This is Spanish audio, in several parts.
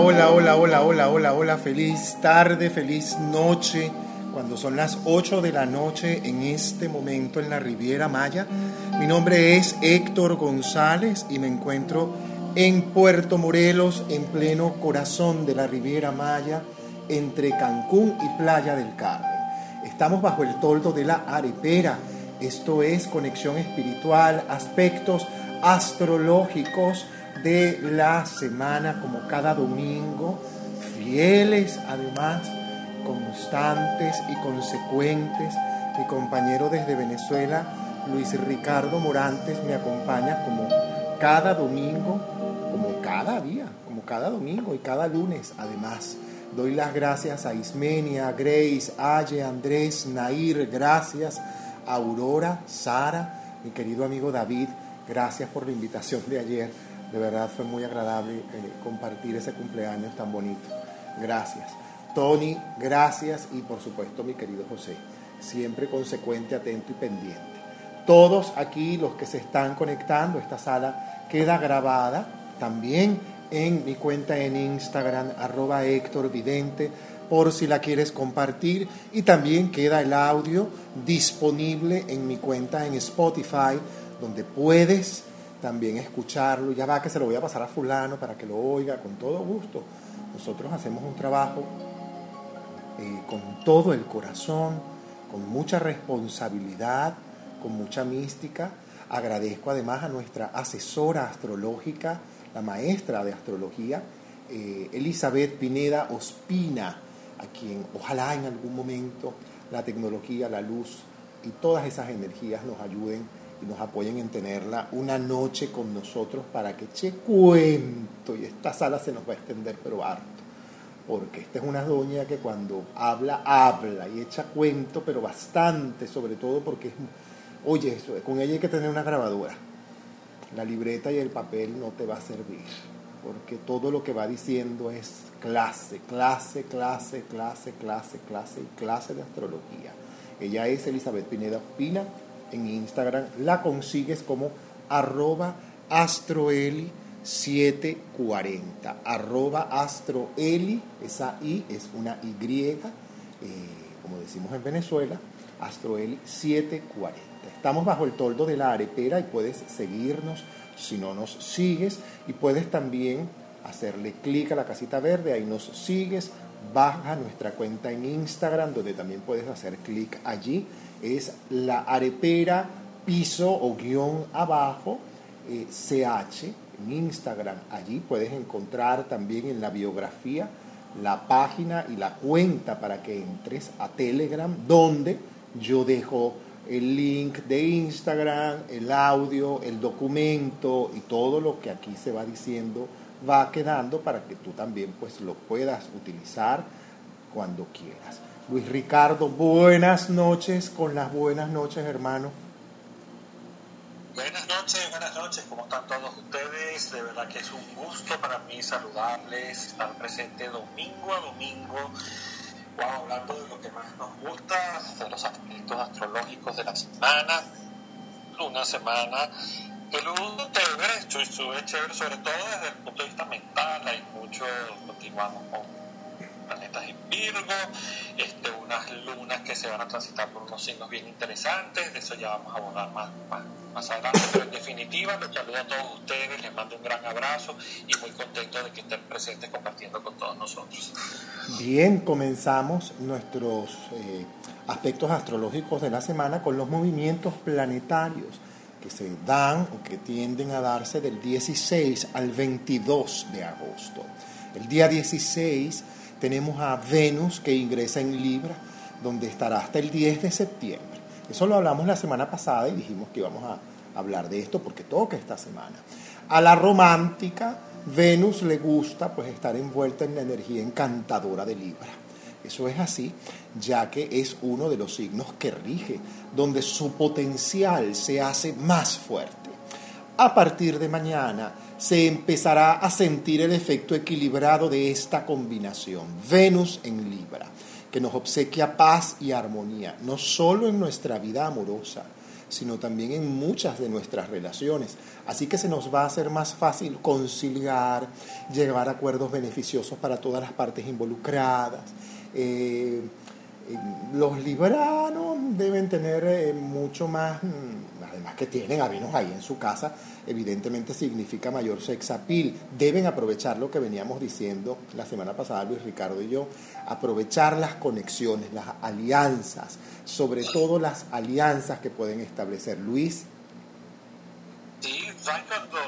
Hola, hola, hola, hola, hola, hola. Feliz tarde, feliz noche. Cuando son las 8 de la noche en este momento en la Riviera Maya. Mi nombre es Héctor González y me encuentro en Puerto Morelos, en pleno corazón de la Riviera Maya, entre Cancún y Playa del Carmen. Estamos bajo el toldo de la arepera. Esto es conexión espiritual, aspectos astrológicos de la semana, como cada domingo, fieles además, constantes y consecuentes. Mi compañero desde Venezuela, Luis Ricardo Morantes, me acompaña como cada domingo, como cada día, como cada domingo y cada lunes además. Doy las gracias a Ismenia, Grace, Aye, Andrés, Nair, gracias, Aurora, Sara, mi querido amigo David, gracias por la invitación de ayer de verdad fue muy agradable eh, compartir ese cumpleaños tan bonito. Gracias. Tony, gracias y por supuesto mi querido José, siempre consecuente, atento y pendiente. Todos aquí los que se están conectando, esta sala queda grabada también en mi cuenta en Instagram, arroba Héctor por si la quieres compartir. Y también queda el audio disponible en mi cuenta en Spotify, donde puedes también escucharlo, ya va que se lo voy a pasar a fulano para que lo oiga con todo gusto. Nosotros hacemos un trabajo eh, con todo el corazón, con mucha responsabilidad, con mucha mística. Agradezco además a nuestra asesora astrológica, la maestra de astrología, eh, Elizabeth Pineda Ospina, a quien ojalá en algún momento la tecnología, la luz y todas esas energías nos ayuden nos apoyen en tenerla una noche con nosotros para que eche cuento y esta sala se nos va a extender pero harto porque esta es una doña que cuando habla, habla y echa cuento, pero bastante, sobre todo porque, oye, con ella hay que tener una grabadora. La libreta y el papel no te va a servir, porque todo lo que va diciendo es clase, clase, clase, clase, clase, clase y clase de astrología. Ella es Elizabeth Pineda Pina, en Instagram, la consigues como arroba astroeli740. Arroba astroeli, esa I es una Y, eh, como decimos en Venezuela, astroeli740. Estamos bajo el toldo de la arepera y puedes seguirnos si no nos sigues y puedes también hacerle clic a la casita verde, ahí nos sigues, baja nuestra cuenta en Instagram donde también puedes hacer clic allí es la arepera piso o guion abajo CH eh, en Instagram. Allí puedes encontrar también en la biografía la página y la cuenta para que entres a Telegram, donde yo dejo el link de Instagram, el audio, el documento y todo lo que aquí se va diciendo va quedando para que tú también pues lo puedas utilizar cuando quieras. Luis Ricardo, buenas noches, con las buenas noches, hermano. Buenas noches, buenas noches, ¿cómo están todos ustedes? De verdad que es un gusto para mí saludarles, estar presente domingo a domingo, hablando de lo que más nos gusta, de los aspectos astrológicos de la semana, una semana que luego chévere, estuve chévere, sobre todo desde el punto de vista mental, hay mucho, continuamos con planetas en Virgo, este, unas lunas que se van a transitar por unos signos bien interesantes, de eso ya vamos a abordar más, más, adelante, pero en definitiva los saludo a todos ustedes, les mando un gran abrazo y muy contento de que estén presentes compartiendo con todos nosotros. Bien, comenzamos nuestros eh, aspectos astrológicos de la semana con los movimientos planetarios que se dan o que tienden a darse del 16 al 22 de agosto. El día 16 tenemos a Venus que ingresa en Libra, donde estará hasta el 10 de septiembre. Eso lo hablamos la semana pasada y dijimos que íbamos a hablar de esto porque toca esta semana. A la romántica, Venus le gusta pues estar envuelta en la energía encantadora de Libra. Eso es así, ya que es uno de los signos que rige, donde su potencial se hace más fuerte. A partir de mañana, se empezará a sentir el efecto equilibrado de esta combinación, Venus en Libra, que nos obsequia paz y armonía, no solo en nuestra vida amorosa, sino también en muchas de nuestras relaciones. Así que se nos va a hacer más fácil conciliar, llegar a acuerdos beneficiosos para todas las partes involucradas. Eh, los libranos deben tener eh, mucho más, mm, además que tienen a ahí en su casa, evidentemente significa mayor sex appeal. Deben aprovechar lo que veníamos diciendo la semana pasada Luis Ricardo y yo, aprovechar las conexiones, las alianzas, sobre todo las alianzas que pueden establecer. Luis. Sí, cuando,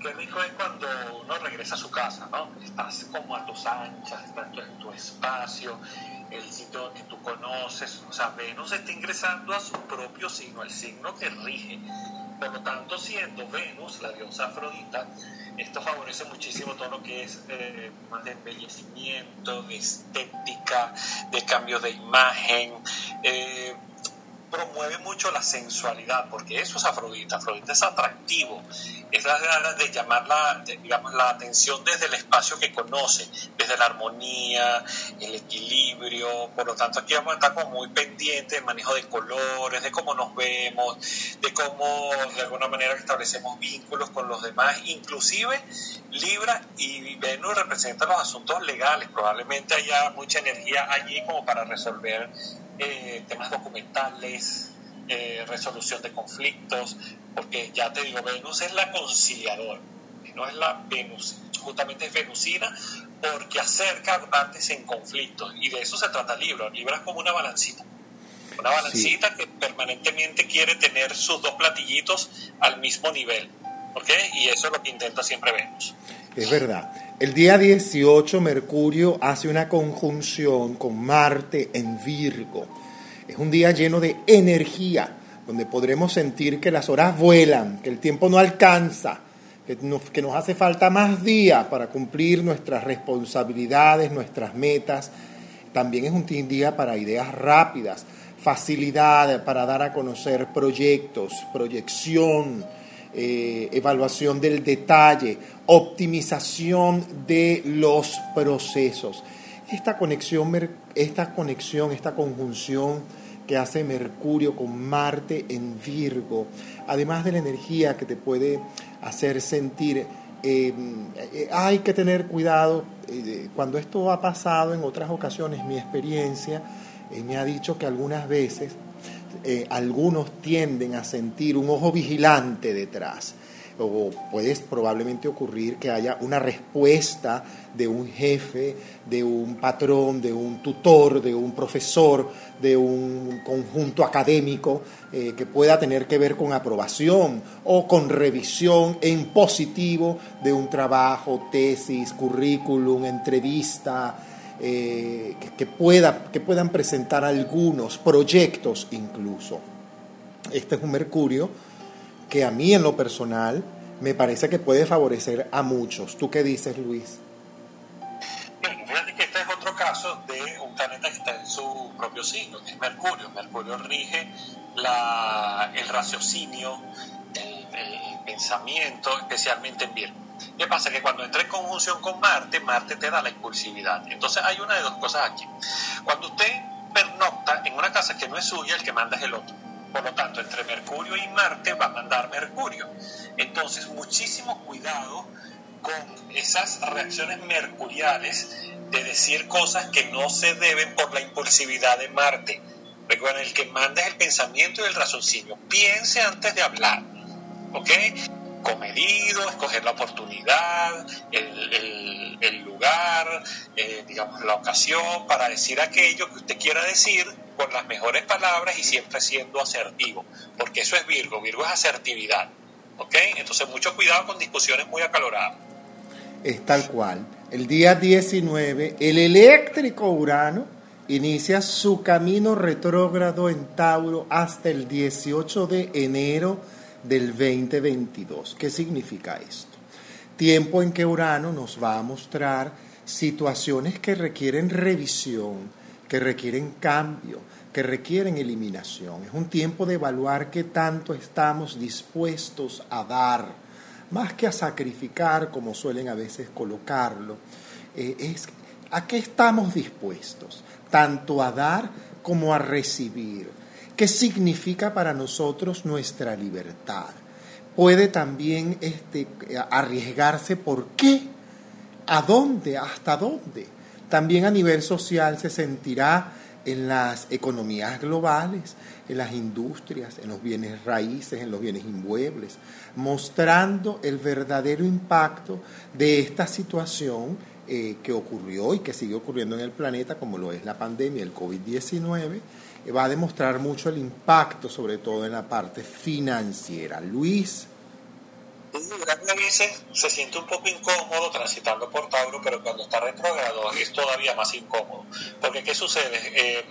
qué rico es cuando uno regresa a su casa, ¿no? Estás como a tus anchas, estás en tu espacio el sitio que tú conoces. O sea, Venus está ingresando a su propio signo, el signo que rige. Por lo tanto, siendo Venus, la diosa Afrodita, esto favorece muchísimo todo lo que es eh, más de embellecimiento, de estética, de cambio de imagen. Eh, promueve mucho la sensualidad, porque eso es Afrodita. Afrodita es atractivo, es la ganas de llamar la, digamos, la atención desde el espacio que conoce, desde la armonía, el equilibrio. Por lo tanto, aquí vamos a estar como muy pendientes del manejo de colores, de cómo nos vemos, de cómo de alguna manera establecemos vínculos con los demás. Inclusive Libra y Venus representan los asuntos legales. Probablemente haya mucha energía allí como para resolver eh, temas documentales, eh, resolución de conflictos, porque ya te digo, Venus es la conciliadora, no es la Venus, justamente es venusina porque acerca partes en conflictos y de eso se trata Libra. Libra es como una balancita. Una balancita que permanentemente quiere tener sus dos platillitos al mismo nivel. ¿Ok? Y eso es lo que intenta siempre Venus. Es verdad. El día 18 Mercurio hace una conjunción con Marte en Virgo. Es un día lleno de energía, donde podremos sentir que las horas vuelan, que el tiempo no alcanza, que nos, que nos hace falta más días para cumplir nuestras responsabilidades, nuestras metas. También es un día para ideas rápidas, facilidad para dar a conocer proyectos, proyección, eh, evaluación del detalle, optimización de los procesos. Esta conexión, esta conexión, esta conjunción que hace Mercurio con Marte en Virgo, además de la energía que te puede hacer sentir, eh, eh, hay que tener cuidado, cuando esto ha pasado en otras ocasiones, mi experiencia me ha dicho que algunas veces eh, algunos tienden a sentir un ojo vigilante detrás. O puede probablemente ocurrir que haya una respuesta de un jefe, de un patrón, de un tutor, de un profesor, de un conjunto académico eh, que pueda tener que ver con aprobación o con revisión en positivo de un trabajo, tesis, currículum, entrevista, eh, que, pueda, que puedan presentar algunos proyectos incluso. Este es un Mercurio que a mí en lo personal me parece que puede favorecer a muchos. ¿Tú qué dices, Luis? este es otro caso de un planeta que está en su propio signo, que es Mercurio. Mercurio rige la, el raciocinio, el pensamiento, especialmente en Virgo. ¿Qué pasa? Que cuando entra en conjunción con Marte, Marte te da la impulsividad. Entonces hay una de dos cosas aquí. Cuando usted pernocta en una casa que no es suya, el que manda es el otro. Por lo tanto, entre Mercurio y Marte va a mandar Mercurio. Entonces, muchísimo cuidado con esas reacciones mercuriales de decir cosas que no se deben por la impulsividad de Marte. Recuerden, el que manda es el pensamiento y el raciocinio. Piense antes de hablar. ¿Ok? Comedido, escoger la oportunidad, el, lugar, eh, digamos, la ocasión para decir aquello que usted quiera decir con las mejores palabras y siempre siendo asertivo, porque eso es Virgo, Virgo es asertividad, ¿ok? Entonces mucho cuidado con discusiones muy acaloradas. Es tal cual. El día 19, el eléctrico Urano inicia su camino retrógrado en Tauro hasta el 18 de enero del 2022. ¿Qué significa esto? Tiempo en que Urano nos va a mostrar situaciones que requieren revisión, que requieren cambio, que requieren eliminación. Es un tiempo de evaluar qué tanto estamos dispuestos a dar, más que a sacrificar, como suelen a veces colocarlo. Eh, es a qué estamos dispuestos, tanto a dar como a recibir ¿Qué significa para nosotros nuestra libertad? Puede también este, arriesgarse por qué, a dónde, hasta dónde. También a nivel social se sentirá en las economías globales, en las industrias, en los bienes raíces, en los bienes inmuebles, mostrando el verdadero impacto de esta situación eh, que ocurrió y que sigue ocurriendo en el planeta, como lo es la pandemia, el COVID-19, eh, va a demostrar mucho el impacto, sobre todo en la parte financiera. Luis. A veces se siente un poco incómodo transitando por Tauro, pero cuando está retrogrado es todavía más incómodo. Porque ¿qué sucede? Eh,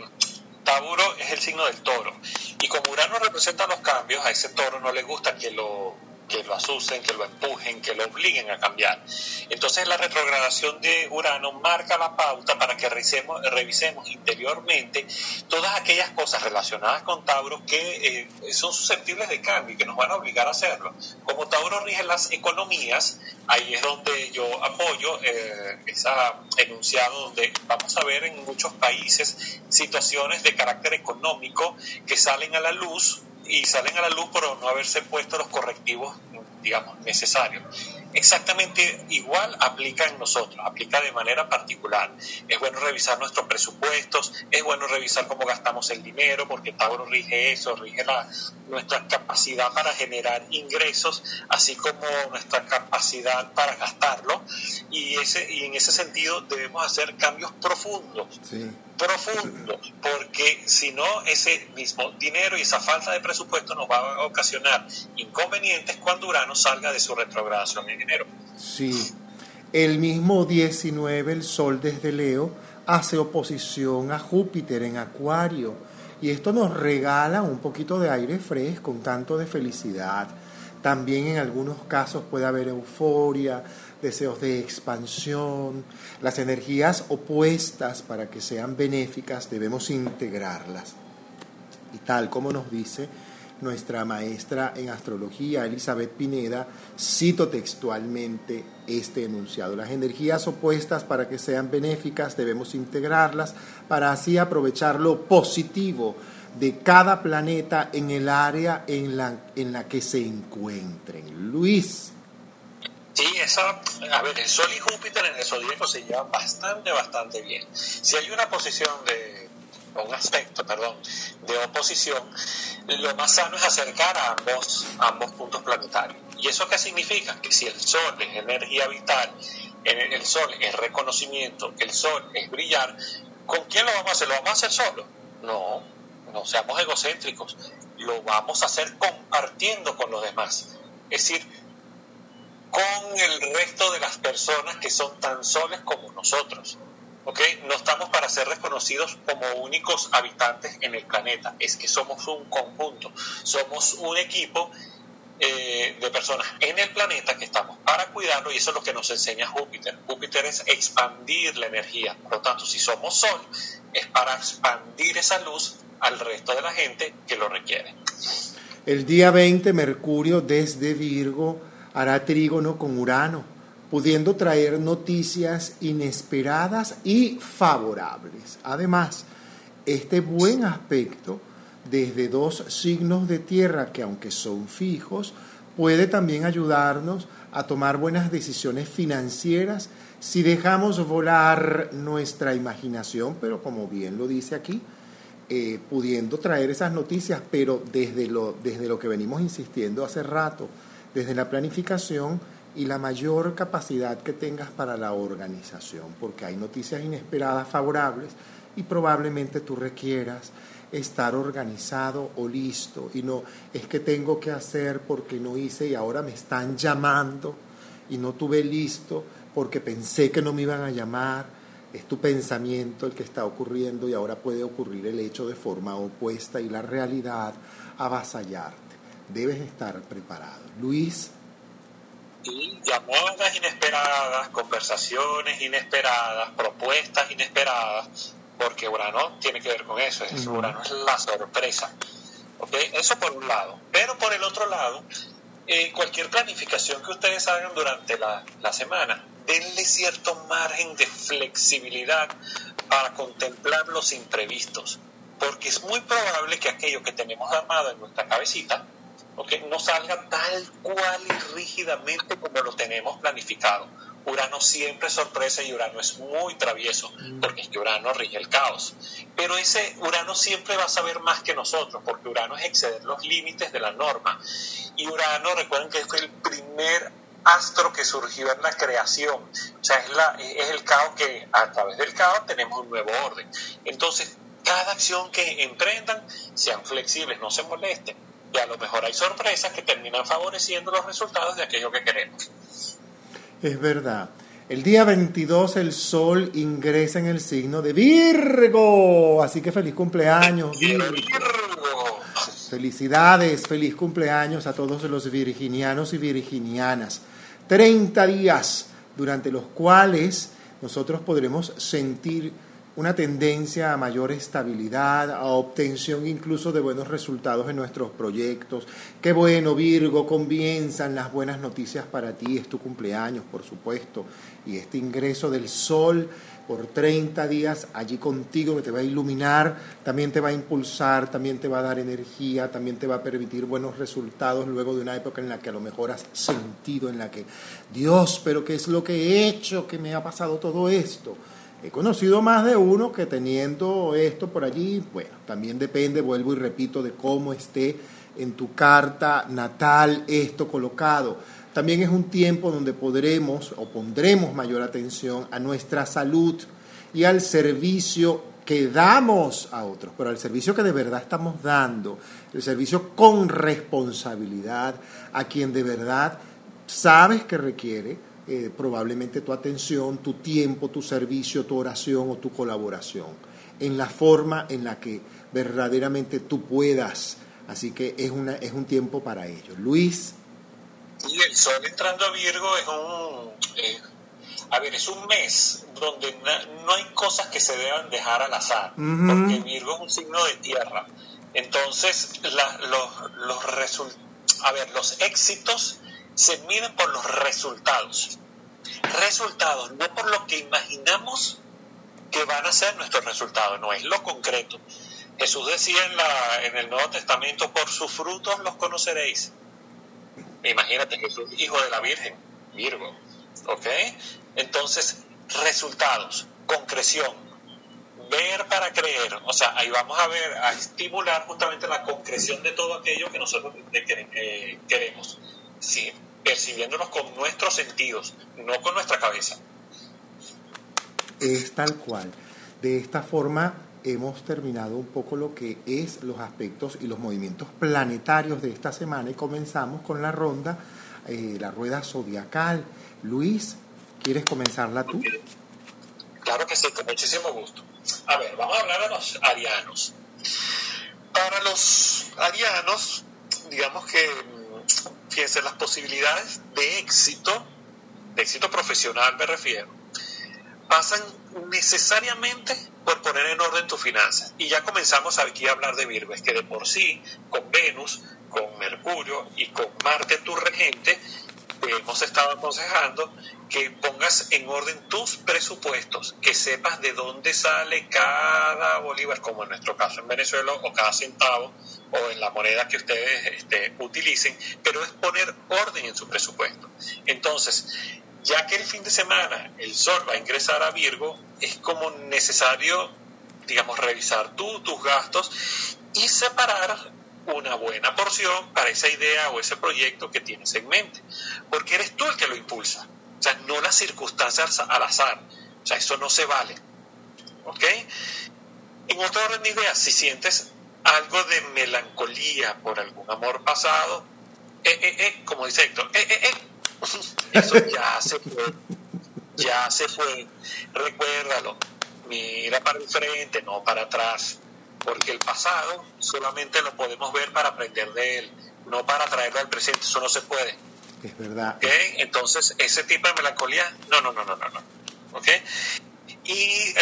Tauro es el signo del toro. Y como Urano representa los cambios, a ese toro no le gusta que lo que lo asusten, que lo empujen, que lo obliguen a cambiar. Entonces la retrogradación de Urano marca la pauta para que revisemos, revisemos interiormente todas aquellas cosas relacionadas con Tauro que eh, son susceptibles de cambio y que nos van a obligar a hacerlo. Como Tauro rige las economías, ahí es donde yo apoyo eh, ese enunciado donde vamos a ver en muchos países situaciones de carácter económico que salen a la luz y salen a la luz por no haberse puesto los correctivos, digamos, necesarios exactamente igual aplica en nosotros, aplica de manera particular. Es bueno revisar nuestros presupuestos, es bueno revisar cómo gastamos el dinero, porque Tauro rige eso, rige la, nuestra capacidad para generar ingresos, así como nuestra capacidad para gastarlo. Y, ese, y en ese sentido debemos hacer cambios profundos. profundos, porque si no, ese mismo dinero y esa falta de presupuesto nos va a ocasionar inconvenientes cuando Urano salga de su retrogradación en Sí. El mismo 19, el Sol desde Leo, hace oposición a Júpiter en Acuario. Y esto nos regala un poquito de aire fresco, un tanto de felicidad. También en algunos casos puede haber euforia, deseos de expansión. Las energías opuestas, para que sean benéficas, debemos integrarlas. Y tal como nos dice nuestra maestra en astrología, Elizabeth Pineda, cito textualmente este enunciado. Las energías opuestas para que sean benéficas debemos integrarlas para así aprovechar lo positivo de cada planeta en el área en la, en la que se encuentren. Luis. Sí, esa, a ver, el Sol y Júpiter en el zodíaco se llevan bastante, bastante bien. Si hay una posición de un aspecto, perdón, de oposición, lo más sano es acercar a ambos, ambos puntos planetarios. ¿Y eso qué significa? Que si el Sol es energía vital, el Sol es reconocimiento, el Sol es brillar, ¿con quién lo vamos a hacer? ¿Lo vamos a hacer solo? No, no seamos egocéntricos, lo vamos a hacer compartiendo con los demás. Es decir, con el resto de las personas que son tan soles como nosotros. No estamos para ser reconocidos como únicos habitantes en el planeta, es que somos un conjunto, somos un equipo eh, de personas en el planeta que estamos para cuidarlo y eso es lo que nos enseña Júpiter. Júpiter es expandir la energía, por lo tanto, si somos Sol, es para expandir esa luz al resto de la gente que lo requiere. El día 20, Mercurio desde Virgo hará trígono con Urano pudiendo traer noticias inesperadas y favorables. Además, este buen aspecto desde dos signos de tierra que aunque son fijos, puede también ayudarnos a tomar buenas decisiones financieras si dejamos volar nuestra imaginación, pero como bien lo dice aquí, eh, pudiendo traer esas noticias, pero desde lo, desde lo que venimos insistiendo hace rato, desde la planificación, y la mayor capacidad que tengas para la organización, porque hay noticias inesperadas favorables y probablemente tú requieras estar organizado o listo y no es que tengo que hacer porque no hice y ahora me están llamando y no tuve listo porque pensé que no me iban a llamar. Es tu pensamiento el que está ocurriendo y ahora puede ocurrir el hecho de forma opuesta y la realidad avasallarte. Debes estar preparado. Luis y llamadas inesperadas, conversaciones inesperadas, propuestas inesperadas, porque Urano tiene que ver con eso, es, Urano es la sorpresa. ¿okay? Eso por un lado. Pero por el otro lado, eh, cualquier planificación que ustedes hagan durante la, la semana, denle cierto margen de flexibilidad para contemplar los imprevistos. porque es muy probable que aquello que tenemos armado en nuestra cabecita no salga tal cual y rígidamente como lo tenemos planificado. Urano siempre es sorpresa y Urano es muy travieso, mm. porque es que Urano rige el caos. Pero ese Urano siempre va a saber más que nosotros, porque Urano es exceder los límites de la norma. Y Urano, recuerden que fue el primer astro que surgió en la creación. O sea, es, la, es el caos que a través del caos tenemos un nuevo orden. Entonces, cada acción que emprendan, sean flexibles, no se molesten. Y a lo mejor hay sorpresas que terminan favoreciendo los resultados de aquello que queremos. Es verdad. El día 22 el sol ingresa en el signo de Virgo. Así que feliz cumpleaños, Virgo. Felicidades, feliz cumpleaños a todos los virginianos y virginianas. 30 días durante los cuales nosotros podremos sentir una tendencia a mayor estabilidad, a obtención incluso de buenos resultados en nuestros proyectos. Qué bueno, Virgo, comienzan las buenas noticias para ti, es tu cumpleaños, por supuesto, y este ingreso del sol por 30 días allí contigo que te va a iluminar, también te va a impulsar, también te va a dar energía, también te va a permitir buenos resultados luego de una época en la que a lo mejor has sentido, en la que, Dios, pero ¿qué es lo que he hecho? que me ha pasado todo esto? He conocido más de uno que teniendo esto por allí, bueno, también depende, vuelvo y repito, de cómo esté en tu carta natal esto colocado. También es un tiempo donde podremos o pondremos mayor atención a nuestra salud y al servicio que damos a otros, pero al servicio que de verdad estamos dando, el servicio con responsabilidad a quien de verdad sabes que requiere eh, probablemente tu atención, tu tiempo, tu servicio, tu oración o tu colaboración, en la forma en la que verdaderamente tú puedas. Así que es, una, es un tiempo para ello. Luis. Y el sol entrando a Virgo es un... a ver, es un mes donde no hay cosas que se deban dejar al azar, porque Virgo es un signo de tierra. Entonces, los, los a ver, los éxitos se miden por los resultados. Resultados, no por lo que imaginamos que van a ser nuestros resultados, no es lo concreto. Jesús decía en, la, en el Nuevo Testamento, por sus frutos los conoceréis. Imagínate, Jesús, hijo de la Virgen, Virgo. ¿Ok? Entonces, resultados, concreción, ver para creer. O sea, ahí vamos a ver, a estimular justamente la concreción de todo aquello que nosotros eh, queremos sí, percibiéndonos con nuestros sentidos, no con nuestra cabeza. Es tal cual. De esta forma hemos terminado un poco lo que es los aspectos y los movimientos planetarios de esta semana y comenzamos con la ronda, eh, la rueda zodiacal. Luis, ¿quieres comenzarla tú? Claro que sí, con muchísimo gusto. A ver, vamos a hablar de los arianos. Para los arianos, digamos que fíjense, las posibilidades de éxito, de éxito profesional me refiero, pasan necesariamente por poner en orden tus finanzas. Y ya comenzamos aquí a hablar de Virgo, es que de por sí, con Venus, con Mercurio y con Marte, tu regente, hemos estado aconsejando que pongas en orden tus presupuestos, que sepas de dónde sale cada bolívar, como en nuestro caso en Venezuela, o cada centavo, o en la moneda que ustedes este, utilicen, pero es poner orden en su presupuesto. Entonces, ya que el fin de semana el sol va a ingresar a Virgo, es como necesario, digamos, revisar tú, tus gastos y separar una buena porción para esa idea o ese proyecto que tienes en mente, porque eres tú el que lo impulsa, o sea, no las circunstancias al azar, o sea, eso no se vale, ¿ok? En otro orden de ideas, si sientes algo de melancolía por algún amor pasado, eh, eh, eh, como dice Héctor, eh, eh, eh, eso ya se fue, ya se fue, recuérdalo, mira para el frente, no para atrás, porque el pasado solamente lo podemos ver para aprender de él, no para traerlo al presente, eso no se puede. Es verdad. ¿Okay? Entonces, ese tipo de melancolía, no, no, no, no, no, no. ¿Ok? Y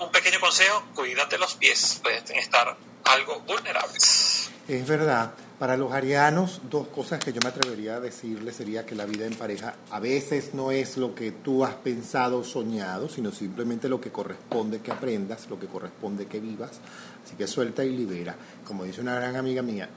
un pequeño consejo, cuídate los pies, pueden estar algo vulnerables. Es verdad. Para los arianos, dos cosas que yo me atrevería a decirles sería que la vida en pareja a veces no es lo que tú has pensado o soñado, sino simplemente lo que corresponde que aprendas, lo que corresponde que vivas. Así que suelta y libera. Como dice una gran amiga mía,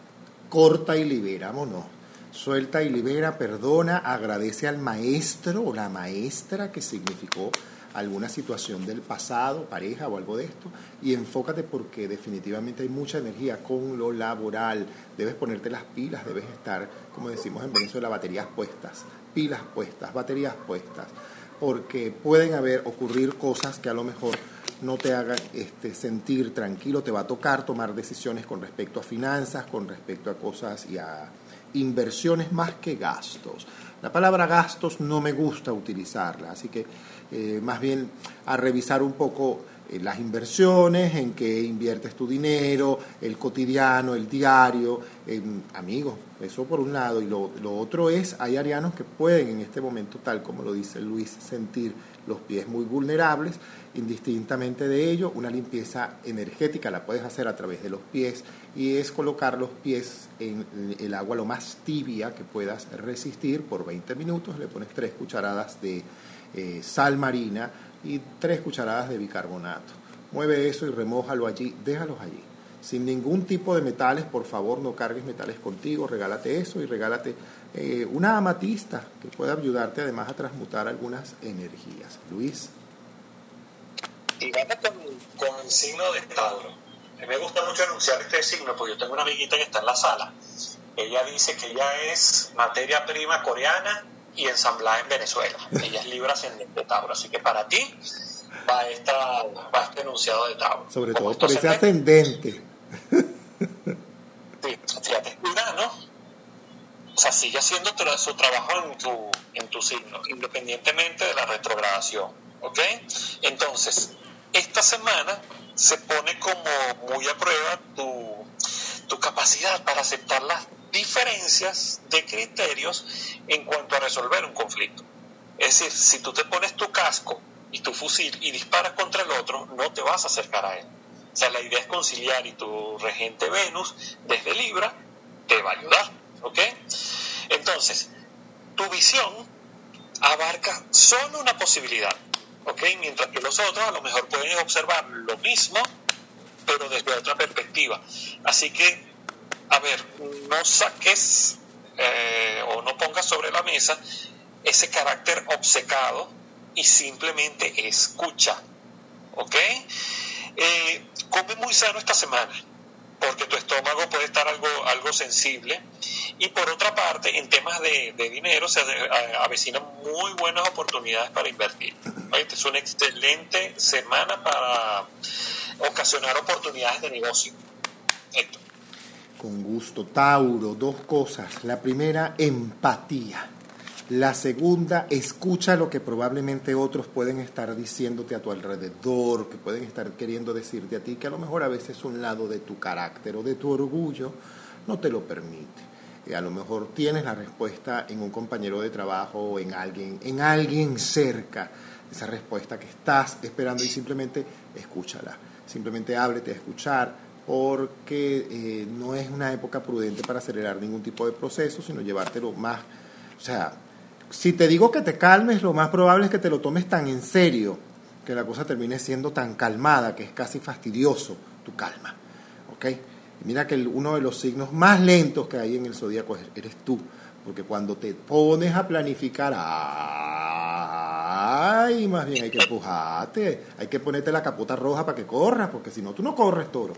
corta y libera, vámonos. Suelta y libera, perdona, agradece al maestro o la maestra que significó alguna situación del pasado, pareja o algo de esto, y enfócate porque definitivamente hay mucha energía con lo laboral. Debes ponerte las pilas, debes estar, como decimos en Venezuela, baterías puestas, pilas puestas, baterías puestas, porque pueden haber, ocurrir cosas que a lo mejor no te hagan este, sentir tranquilo, te va a tocar tomar decisiones con respecto a finanzas, con respecto a cosas y a inversiones más que gastos. La palabra gastos no me gusta utilizarla, así que eh, más bien a revisar un poco eh, las inversiones, en qué inviertes tu dinero, el cotidiano, el diario, amigos, eso por un lado. Y lo, lo, otro es, hay arianos que pueden en este momento, tal como lo dice Luis, sentir los pies muy vulnerables, indistintamente de ello, una limpieza energética la puedes hacer a través de los pies y es colocar los pies en el agua lo más tibia que puedas resistir por 20 minutos, le pones tres cucharadas de eh, sal marina y tres cucharadas de bicarbonato. Mueve eso y remójalo allí, déjalos allí. Sin ningún tipo de metales, por favor, no cargues metales contigo, regálate eso y regálate eh, una amatista que pueda ayudarte además a transmutar algunas energías. Luis. Y vamos con, con el signo de Tauro. Me gusta mucho anunciar este signo porque yo tengo una amiguita que está en la sala. Ella dice que ella es materia prima coreana y ensamblada en Venezuela. Ella es Libra ascendente de Tauro. Así que para ti va, esta, va este enunciado de Tauro. Sobre todo por ese ascendente. Sí, fíjate, ¿no? O sea, sigue haciendo su trabajo en tu, en tu signo, independientemente de la retrogradación. ¿Ok? Entonces, esta semana se pone como muy a prueba tu, tu capacidad para aceptar las diferencias de criterios en cuanto a resolver un conflicto. Es decir, si tú te pones tu casco y tu fusil y disparas contra el otro, no te vas a acercar a él. O sea, la idea es conciliar y tu regente Venus desde Libra te va a ayudar. ¿Ok? Entonces, tu visión abarca solo una posibilidad. ¿Ok? Mientras que los otros a lo mejor pueden observar lo mismo, pero desde otra perspectiva. Así que a ver, no saques eh, o no pongas sobre la mesa ese carácter obcecado y simplemente escucha. ¿Ok? Eh, come muy sano esta semana, porque tu estómago puede estar algo, algo sensible. Y por otra parte, en temas de, dinero se avecinan muy buenas oportunidades para invertir. Es una excelente semana para ocasionar oportunidades de negocio. Esto. Con gusto. Tauro, dos cosas. La primera, empatía. La segunda, escucha lo que probablemente otros pueden estar diciéndote a tu alrededor, que pueden estar queriendo decirte a ti, que a lo mejor a veces un lado de tu carácter o de tu orgullo no te lo permite. Y a lo mejor tienes la respuesta en un compañero de trabajo o en alguien, en alguien cerca, esa respuesta que estás esperando y simplemente escúchala. Simplemente háblete a escuchar, porque eh, no es una época prudente para acelerar ningún tipo de proceso, sino llevártelo más, o sea, si te digo que te calmes, lo más probable es que te lo tomes tan en serio, que la cosa termine siendo tan calmada, que es casi fastidioso tu calma, ¿ok? mira que uno de los signos más lentos que hay en el zodíaco eres tú, porque cuando te pones a planificar, ay, más bien hay que empujarte, hay que ponerte la capota roja para que corras, porque si no, tú no corres, toro.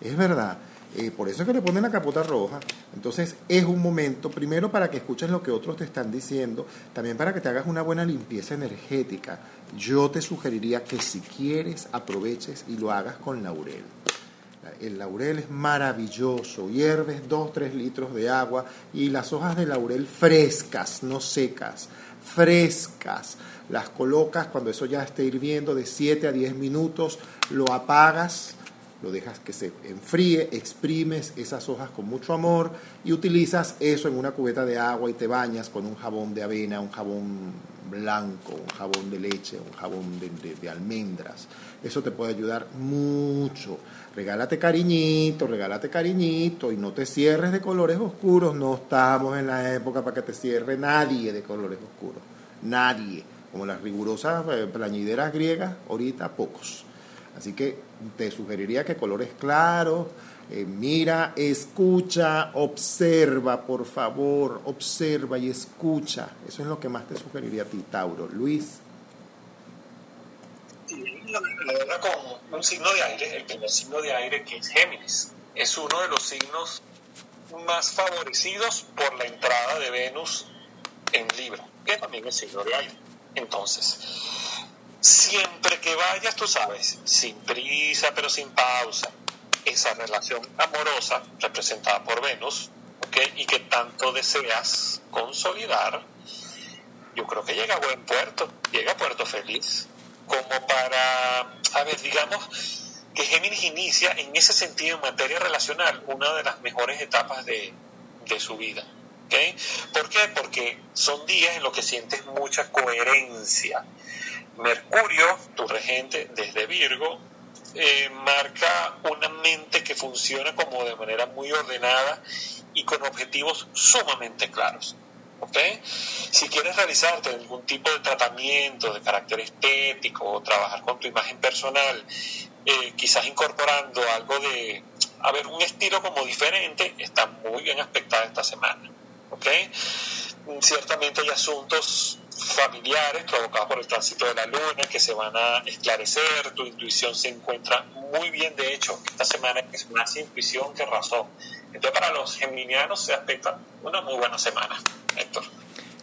Es verdad. Eh, por eso es que le ponen la capota roja. Entonces es un momento, primero para que escuches lo que otros te están diciendo, también para que te hagas una buena limpieza energética. Yo te sugeriría que si quieres aproveches y lo hagas con laurel. El laurel es maravilloso. Hierves 2-3 litros de agua y las hojas de laurel frescas, no secas, frescas. Las colocas cuando eso ya esté hirviendo de 7 a 10 minutos, lo apagas lo dejas que se enfríe, exprimes esas hojas con mucho amor y utilizas eso en una cubeta de agua y te bañas con un jabón de avena, un jabón blanco, un jabón de leche, un jabón de, almendras. Eso te puede ayudar mucho. Regálate cariñito, regálate cariñito y no te cierres de colores oscuros. No estamos en la época para que te cierre nadie de colores oscuros. Nadie. Como las rigurosas eh, plañideras griegas, ahorita pocos. Así que te sugeriría que colores claros, eh, mira, escucha, observa, por favor, observa y escucha. Eso es lo que más te sugeriría a ti, Tauro. Luis. verdad, con un signo de aire, el primer signo de aire que es Géminis, es uno de los signos más favorecidos por la entrada de Venus en Libra, que también es signo de aire. Entonces, siempre que vayas, tú sabes, sin prisa pero sin pausa, esa relación amorosa representada por Venus, y que tanto deseas consolidar, yo creo que llega a buen puerto, llega a puerto feliz, como para, a ver, digamos que Géminis inicia en ese sentido en materia relacional una de las mejores etapas de, de su vida. ¿okay? ¿Por qué? Porque son días en los que sientes mucha coherencia. Mercurio, tu regente desde Virgo, eh, marca una mente que funciona como de manera muy ordenada y con objetivos sumamente claros. ¿okay? Si quieres realizarte algún tipo de tratamiento de carácter estético o trabajar con tu imagen personal, eh, quizás incorporando algo de, a ver, un estilo como diferente, está muy bien aspectada esta semana. ¿Okay? Ciertamente hay asuntos familiares provocados por el tránsito de la luna que se van a esclarecer, tu intuición se encuentra muy bien, de hecho, esta semana es más intuición que razón. Entonces para los geminianos se aspecta una muy buena semana, Héctor.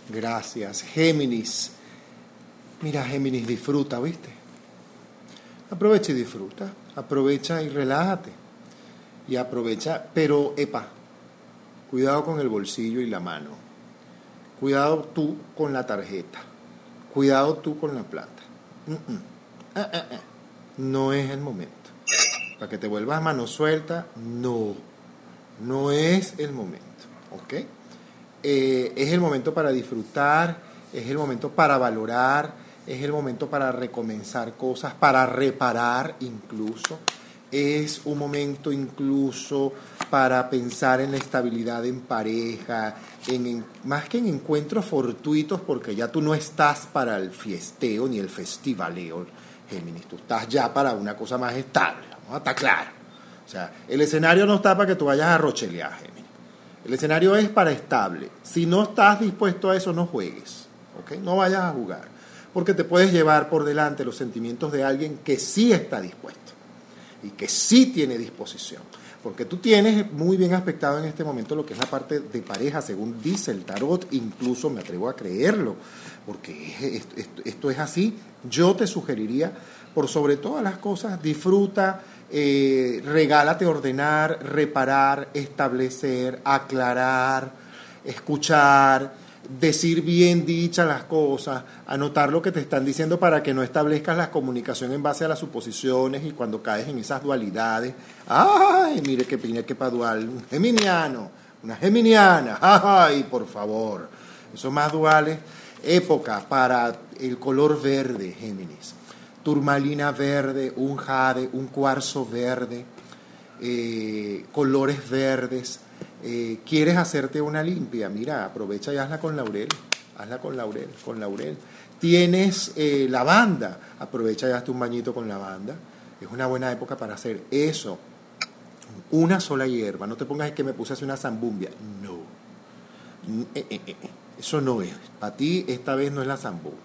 Gracias, Géminis. Mira, Géminis, disfruta, ¿viste? Aprovecha y disfruta, aprovecha y relájate. Y aprovecha, pero, epa, cuidado con el bolsillo y la mano Cuidado tú con la tarjeta. Cuidado tú con la plata. Ah, ah, ah. No es el momento. Para que te vuelvas mano suelta, no. No es el momento. ¿Ok? Eh, es el momento para disfrutar, es el momento para valorar, es el momento para recomenzar cosas, para reparar incluso. Es un momento incluso para pensar en la estabilidad en pareja, en, más que en encuentros fortuitos, porque ya tú no estás para el fiesteo ni el festivaleo, Géminis, tú estás ya para una cosa más estable, vamos está claro. O sea, el escenario no está para que tú vayas a rochelear, Géminis. El escenario es para estable. Si no estás dispuesto a eso, no juegues, ¿ok? No vayas a jugar, porque te puedes llevar por delante los sentimientos de alguien que sí está dispuesto y que sí tiene disposición porque tú tienes muy bien aspectado en este momento lo que es la parte de pareja, según dice el tarot, incluso me atrevo a creerlo, porque esto, es así. Yo te sugeriría, por sobre todas las cosas, disfruta, eh, regálate ordenar, reparar, establecer, aclarar, escuchar decir bien dichas las cosas, anotar lo que te están diciendo para que no establezcas la comunicación en base a las suposiciones y cuando caes en esas dualidades, ay, mire que pine que dual, un geminiano, una geminiana, ay, por favor, esos más duales, época para el color verde, Géminis, turmalina verde, un jade, un cuarzo verde, eh, colores verdes, eh, ¿Quieres hacerte una limpia? Mira, aprovecha y hazla con laurel. Hazla con laurel, con laurel. Tienes eh, lavanda, aprovecha y hazte un bañito con lavanda. Es una buena época para hacer eso. Una sola hierba. No te pongas que me puse hacer una zambumbia. No. Eh, eso no es. Para ti esta vez no es la zambumbia.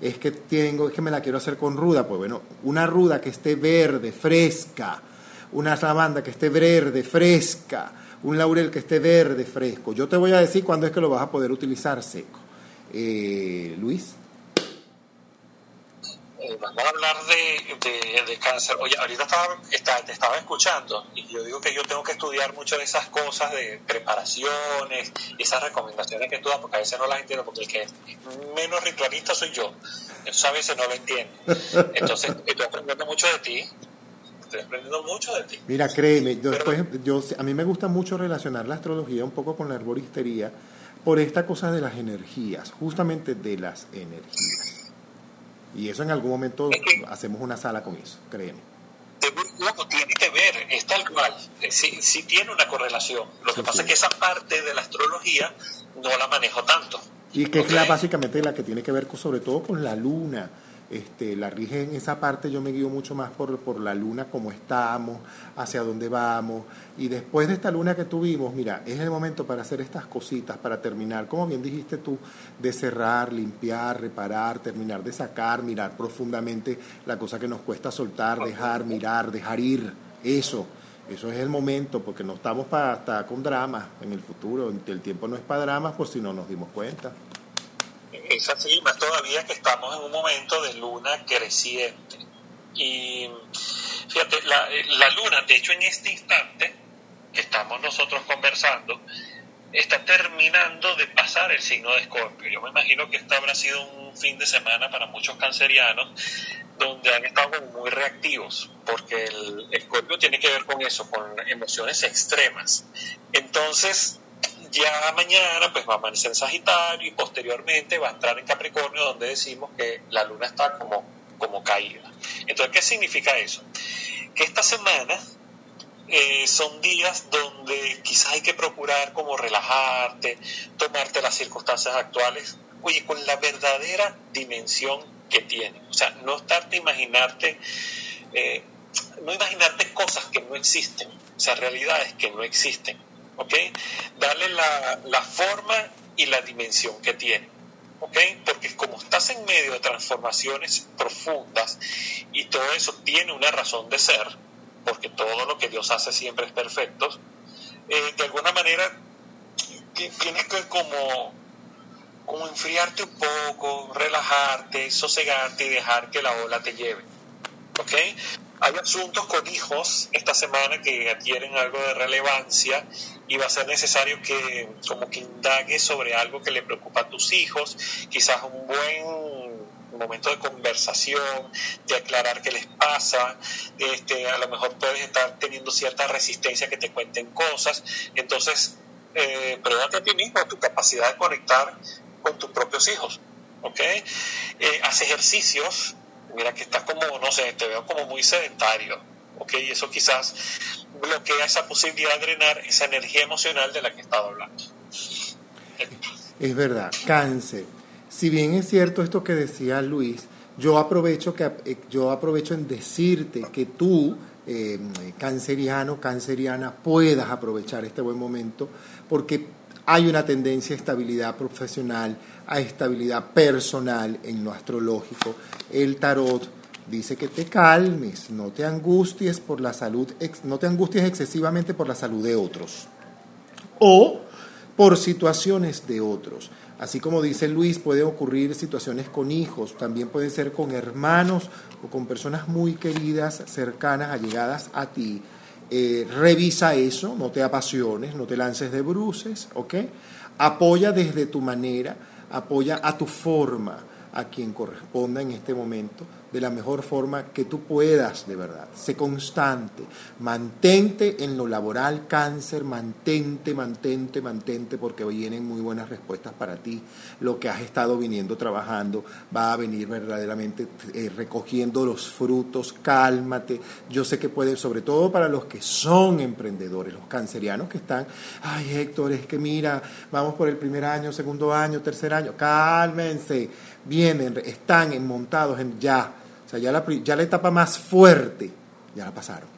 Es que tengo, es que me la quiero hacer con ruda. Pues bueno, una ruda que esté verde, fresca. Una lavanda que esté verde, fresca un laurel que esté verde, fresco. Yo te voy a decir cuándo es que lo vas a poder utilizar seco. Eh, Luis. Eh, vamos a hablar de, cáncer. Oye, ahorita estaba, te estaba escuchando y yo digo que yo tengo que estudiar mucho de esas cosas de preparaciones, esas recomendaciones que tú das, porque a veces no las entiendo, porque el que es menos ritualista soy yo. Eso a veces no lo entiendo. Entonces, estoy aprendiendo mucho de ti estoy aprendiendo mucho de ti. Mira, créeme, yo, después, yo, a mí me gusta mucho relacionar la astrología un poco con la herboristería, por esta cosa de las energías, justamente de las energías. Y eso en algún momento hacemos una sala con eso, créeme. No, tiene que ver, es tal cual, eh, sí, sí tiene una correlación. Lo que pasa es que esa parte de la astrología no la manejo tanto. Y que es la, básicamente la que tiene que ver sobre todo con la luna, este, la rige en esa parte, yo me guío mucho más por, por la luna, cómo estamos, hacia dónde vamos. Y después de esta luna que tuvimos, mira, es el momento para hacer estas cositas, para terminar, como bien dijiste tú, de cerrar, limpiar, reparar, terminar de sacar, mirar profundamente la cosa que nos cuesta soltar, dejar, mirar, dejar ir. Eso. Eso es el momento, porque no estamos para estar con dramas en el futuro. El tiempo no es para dramas, por si no nos dimos cuenta es más todavía que estamos en un momento de luna creciente. Y fíjate, la, luna, de hecho en este instante que estamos nosotros conversando, está terminando de pasar el signo de Escorpio. Yo me imagino que este habrá sido un fin de semana para muchos cancerianos donde han estado muy reactivos, porque el Escorpio tiene que ver con eso, con emociones extremas. Entonces, ya mañana pues va a amanecer en Sagitario y posteriormente va a entrar en Capricornio donde decimos que la luna está como, como caída. Entonces, ¿qué significa eso? Que esta semana eh, son días donde quizás hay que procurar como relajarte, tomarte las circunstancias actuales, oye, con la verdadera dimensión que tiene. O sea, no estarte imaginarte, eh, no imaginarte cosas que no existen, o sea, realidades que no existen ¿ok? Darle la, la forma y la dimensión que tiene. ¿ok? Porque como estás en medio de transformaciones profundas y todo eso tiene una razón de ser, porque todo lo que Dios hace siempre es perfecto, eh, de alguna manera tienes que como, como enfriarte un poco, relajarte, sosegarte y dejar que la ola te lleve. ¿ok? Hay asuntos con hijos esta semana que adquieren algo de relevancia y va a ser necesario que como que indagues sobre algo que le preocupa a tus hijos, quizás un buen momento de conversación, de aclarar qué les pasa, este, a lo mejor puedes estar teniendo cierta resistencia que te cuenten cosas, entonces eh, a ti mismo tu capacidad de conectar con tus propios hijos, ¿ok? Eh, haz ejercicios, mira que estás como, no sé, te veo como muy sedentario, ¿ok? Y eso quizás bloquea esa posibilidad de drenar esa energía emocional de la que estaba hablando. Es verdad, cáncer. Si bien es cierto esto que decía Luis, yo aprovecho, que, eh, yo aprovecho en decirte que tú, eh, canceriano, canceriana, puedas aprovechar este buen momento porque hay una tendencia a estabilidad profesional, a estabilidad personal en lo astrológico. El tarot dice que te calmes, no te angusties por la salud, no te angusties excesivamente por la salud de otros o por situaciones de otros. Así como dice Luis, pueden ocurrir situaciones con hijos, también puede ser con hermanos o con personas muy queridas, cercanas, allegadas a ti. Eh, revisa eso, no te apasiones, no te lances de bruces, ¿ok? Apoya desde tu manera, apoya a tu forma, a quien corresponda en este momento, de la mejor forma que tú puedas, de verdad. Sé constante, mantente en lo laboral, cáncer, mantente, mantente, mantente, porque vienen muy buenas respuestas para ti. Lo que has estado viniendo trabajando va a venir verdaderamente eh, recogiendo los frutos, cálmate. Yo sé que puede, sobre todo para los que son emprendedores, los cancerianos que están, ay Héctor, es que mira, vamos por el primer año, segundo año, tercer año, cálmense, vienen, están montados en ya ya la, ya la etapa más fuerte, ya la pasaron.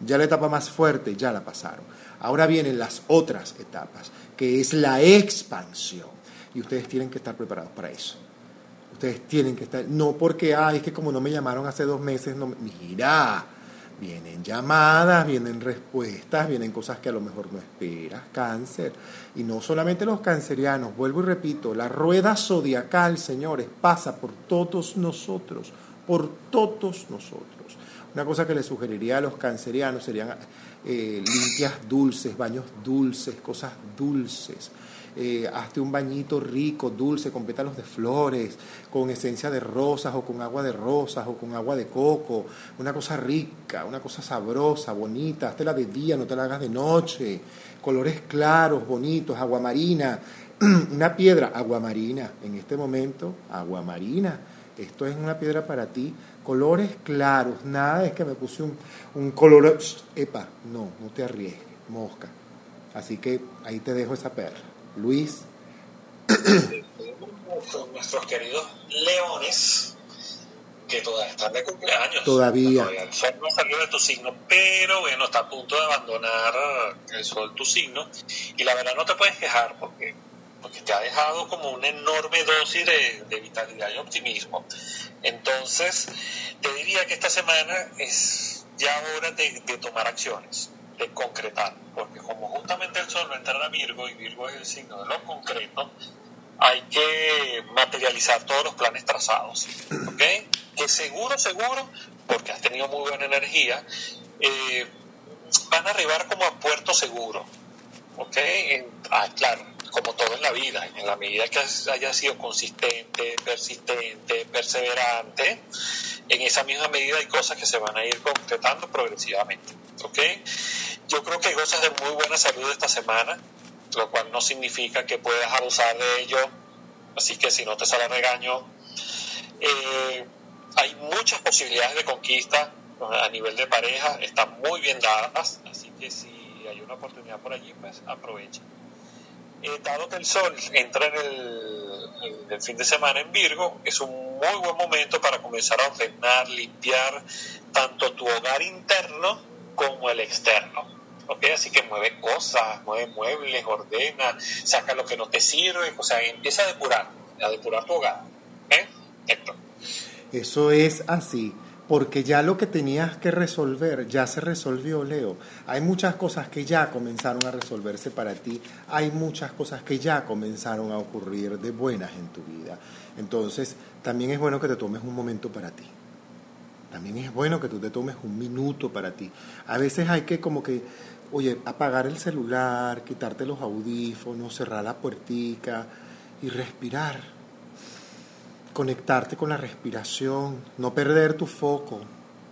Ya la etapa más fuerte, ya la pasaron. Ahora vienen las otras etapas, que es la expansión. Y ustedes tienen que estar preparados para eso. Ustedes tienen que estar, no porque, ay, es que como no me llamaron hace dos meses, no, mira, vienen llamadas, vienen respuestas, vienen cosas que a lo mejor no esperas, cáncer. Y no solamente los cancerianos, vuelvo y repito, la rueda zodiacal, señores, pasa por todos nosotros por todos nosotros. Una cosa que le sugeriría a los cancerianos serían eh, limpias dulces, baños dulces, cosas dulces. Eh, hazte un bañito rico, dulce, con pétalos de flores, con esencia de rosas o con agua de rosas o con agua de coco. Una cosa rica, una cosa sabrosa, bonita. Hazte la de día, no te la hagas de noche. Colores claros, bonitos, agua marina. una piedra, aguamarina, en este momento, aguamarina. Esto es una piedra para ti. Colores claros, nada es que me puse un, un color. Epa, no, no te arriesgues, mosca. Así que ahí te dejo esa perla. Luis. Con nuestros queridos leones, que todavía están de cumpleaños. Todavía. El sol no salió de tu signo, pero bueno, está a punto de abandonar el sol tu signo. Y la verdad no te puedes quejar porque, porque te ha dejado como una enorme dosis de, vitalidad y optimismo. Entonces, te diría que esta semana es ya hora de, tomar acciones de concretar, porque como justamente el sol va a entrar a Virgo y Virgo es el signo de lo concreto, hay que materializar todos los planes trazados, ¿ok? Que seguro, seguro, porque has tenido muy buena energía, eh, van a arribar como a puerto seguro, ¿ok? Ah, claro, como todo en la vida, en la medida que haya sido consistente, persistente, perseverante, en esa misma medida hay cosas que se van a ir concretando progresivamente, ¿ok? Yo creo que gozas de muy buena salud esta semana, lo cual no significa que puedas abusar de ello, así que si no te sale regaño, eh, hay muchas posibilidades de conquista a nivel de pareja, están muy bien dadas, así que si hay una oportunidad por allí, pues aprovecha. Eh, dado que el sol entra en el, fin de semana en Virgo, es un muy buen momento para comenzar a ordenar, limpiar tanto tu hogar interno como el externo. Así que mueve cosas, mueve muebles, ordena, saca lo que no te sirve, o sea, empieza a depurar, a depurar tu hogar. ¿eh? Eso es así, porque ya lo que tenías que resolver ya se resolvió, Leo. Hay muchas cosas que ya comenzaron a resolverse para ti, hay muchas cosas que ya comenzaron a ocurrir de buenas en tu vida. Entonces, también es bueno que te tomes un momento para ti. También es bueno que tú te tomes un minuto para ti. A veces hay que como que, oye, apagar el celular, quitarte los audífonos, cerrar la puertica y respirar conectarte con la respiración, no perder tu foco,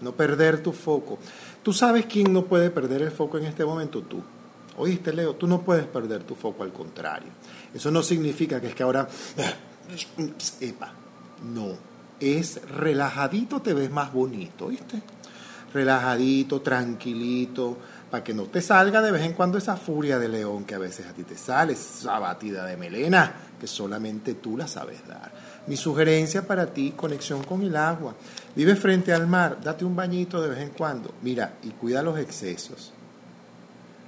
no perder tu foco. Tú sabes quién no puede perder el foco en este momento, tú. Oíste, Leo, tú no puedes perder tu foco, al contrario. Eso no significa que es que ahora, epa, no, es relajadito te ves más bonito, ¿oíste? Relajadito, tranquilito, para que no te salga de vez en cuando esa furia de león que a veces a ti te sale, esa batida de melena que solamente tú la sabes dar. Mi sugerencia para ti, conexión con el agua. Vive frente al mar, date un bañito de vez en cuando. Mira, y cuida los excesos.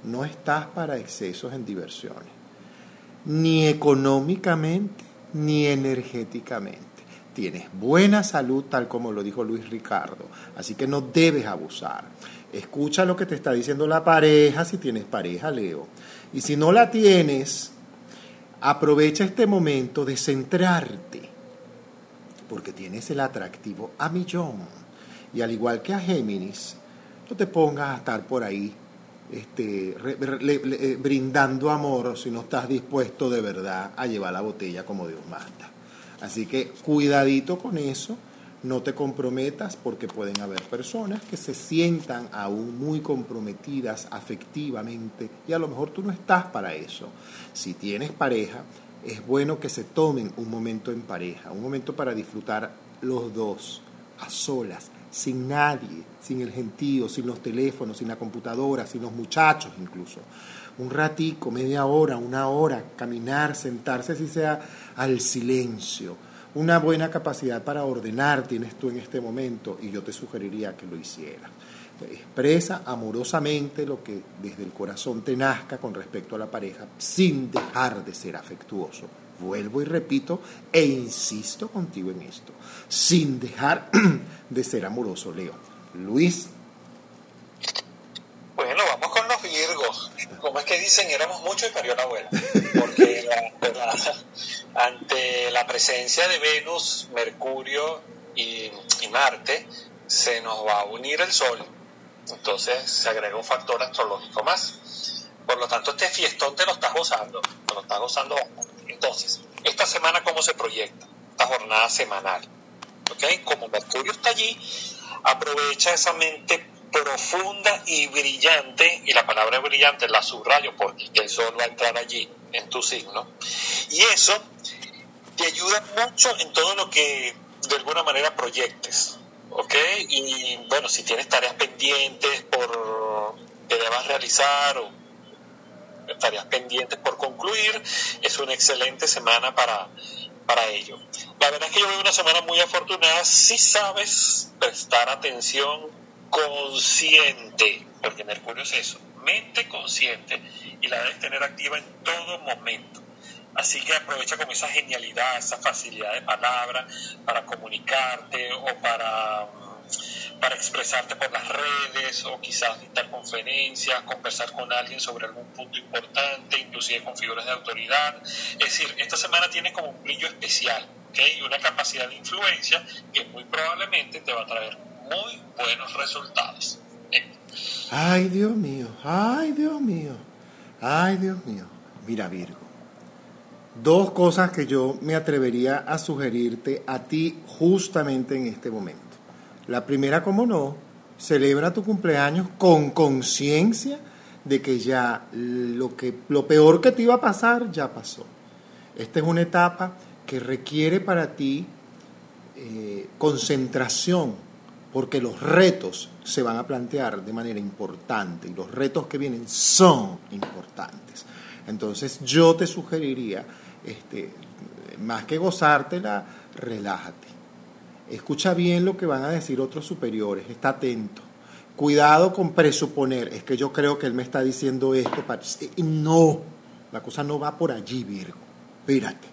No estás para excesos en diversiones, ni económicamente, ni energéticamente. Tienes buena salud, tal como lo dijo Luis Ricardo, así que no debes abusar. Escucha lo que te está diciendo la pareja, si tienes pareja, Leo. Y si no la tienes, aprovecha este momento de centrarte, porque tienes el atractivo a millón. Y al igual que a Géminis, no te pongas a estar por ahí este, eh, brindando amor si no estás dispuesto de verdad a llevar la botella como Dios manda. Así que cuidadito con eso, no te comprometas porque pueden haber personas que se sientan aún muy comprometidas afectivamente y a lo mejor tú no estás para eso. Si tienes pareja, es bueno que se tomen un momento en pareja, un momento para disfrutar los dos, a solas, sin nadie, sin el gentío, sin los teléfonos, sin la computadora, sin los muchachos incluso. Un ratico, media hora, una hora, caminar, sentarse, si sea al silencio. Una buena capacidad para ordenar tienes tú en este momento y yo te sugeriría que lo hicieras. Expresa amorosamente lo que desde el corazón te nazca con respecto a la pareja sin dejar de ser afectuoso. Vuelvo y repito e insisto contigo en esto, sin dejar de ser amoroso, Leo. Luis, Bueno, vamos con los Virgos. Como es que dicen, éramos muchos y parió la abuela. Porque la- la- ante la presencia de Venus, Mercurio y, y Marte, se nos va a unir el Sol. Entonces se agrega un factor astrológico más. Por lo tanto, este fiestón te lo estás gozando. Te lo estás gozando. Entonces, esta semana, ¿cómo se proyecta? Esta jornada semanal. ¿Ok? Como Mercurio está allí, aprovecha esa mente profunda y brillante, y la palabra brillante la subrayo porque el sol va a entrar allí, en tu signo. Y eso te ayuda mucho en todo lo que de alguna manera proyectes. ¿Ok? Y bueno, si tienes tareas pendientes por que debas realizar o tareas pendientes por concluir, es una excelente semana para, para ello. La verdad es que yo veo una semana muy afortunada si sabes prestar atención consciente, porque Mercurio es eso, mente consciente, y la debes tener activa en todo momento. Así que aprovecha con esa genialidad, esa facilidad de palabra para comunicarte o para para expresarte por las redes o quizás dictar conferencias, conversar con alguien sobre algún punto importante, inclusive con figuras de autoridad. Es decir, esta semana tiene como un brillo especial y una capacidad de influencia que muy probablemente te va a traer muy buenos resultados. Ay, Dios mío, ay, Dios mío, ay, Dios mío. Mira, Virgo. Dos cosas que yo me atrevería a sugerirte a ti justamente en este momento. La primera, como no, celebra tu cumpleaños con conciencia de que ya lo, que, lo peor que te iba a pasar ya pasó. Esta es una etapa que requiere para ti eh, concentración, porque los retos se van a plantear de manera importante y los retos que vienen son importantes. Entonces yo te sugeriría, este, más que gozártela, relájate Escucha bien lo que van a decir otros superiores, está atento. Cuidado con presuponer, es que yo creo que él me está diciendo esto. No, la cosa no va por allí, Virgo. Espérate.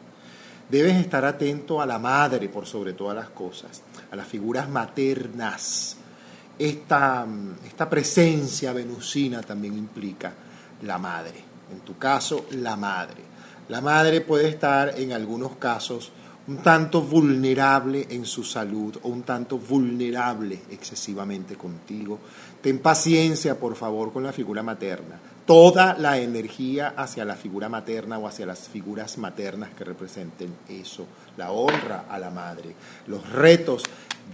Debes estar atento a la madre por sobre todas las cosas, a las figuras maternas. Esta, esta presencia venusina también implica la madre. En tu caso, la madre. La madre puede estar en algunos casos un tanto vulnerable en su salud o un tanto vulnerable excesivamente contigo. Ten paciencia, por favor, con la figura materna. Toda la energía hacia la figura materna o hacia las figuras maternas que representen eso, la honra a la madre. Los retos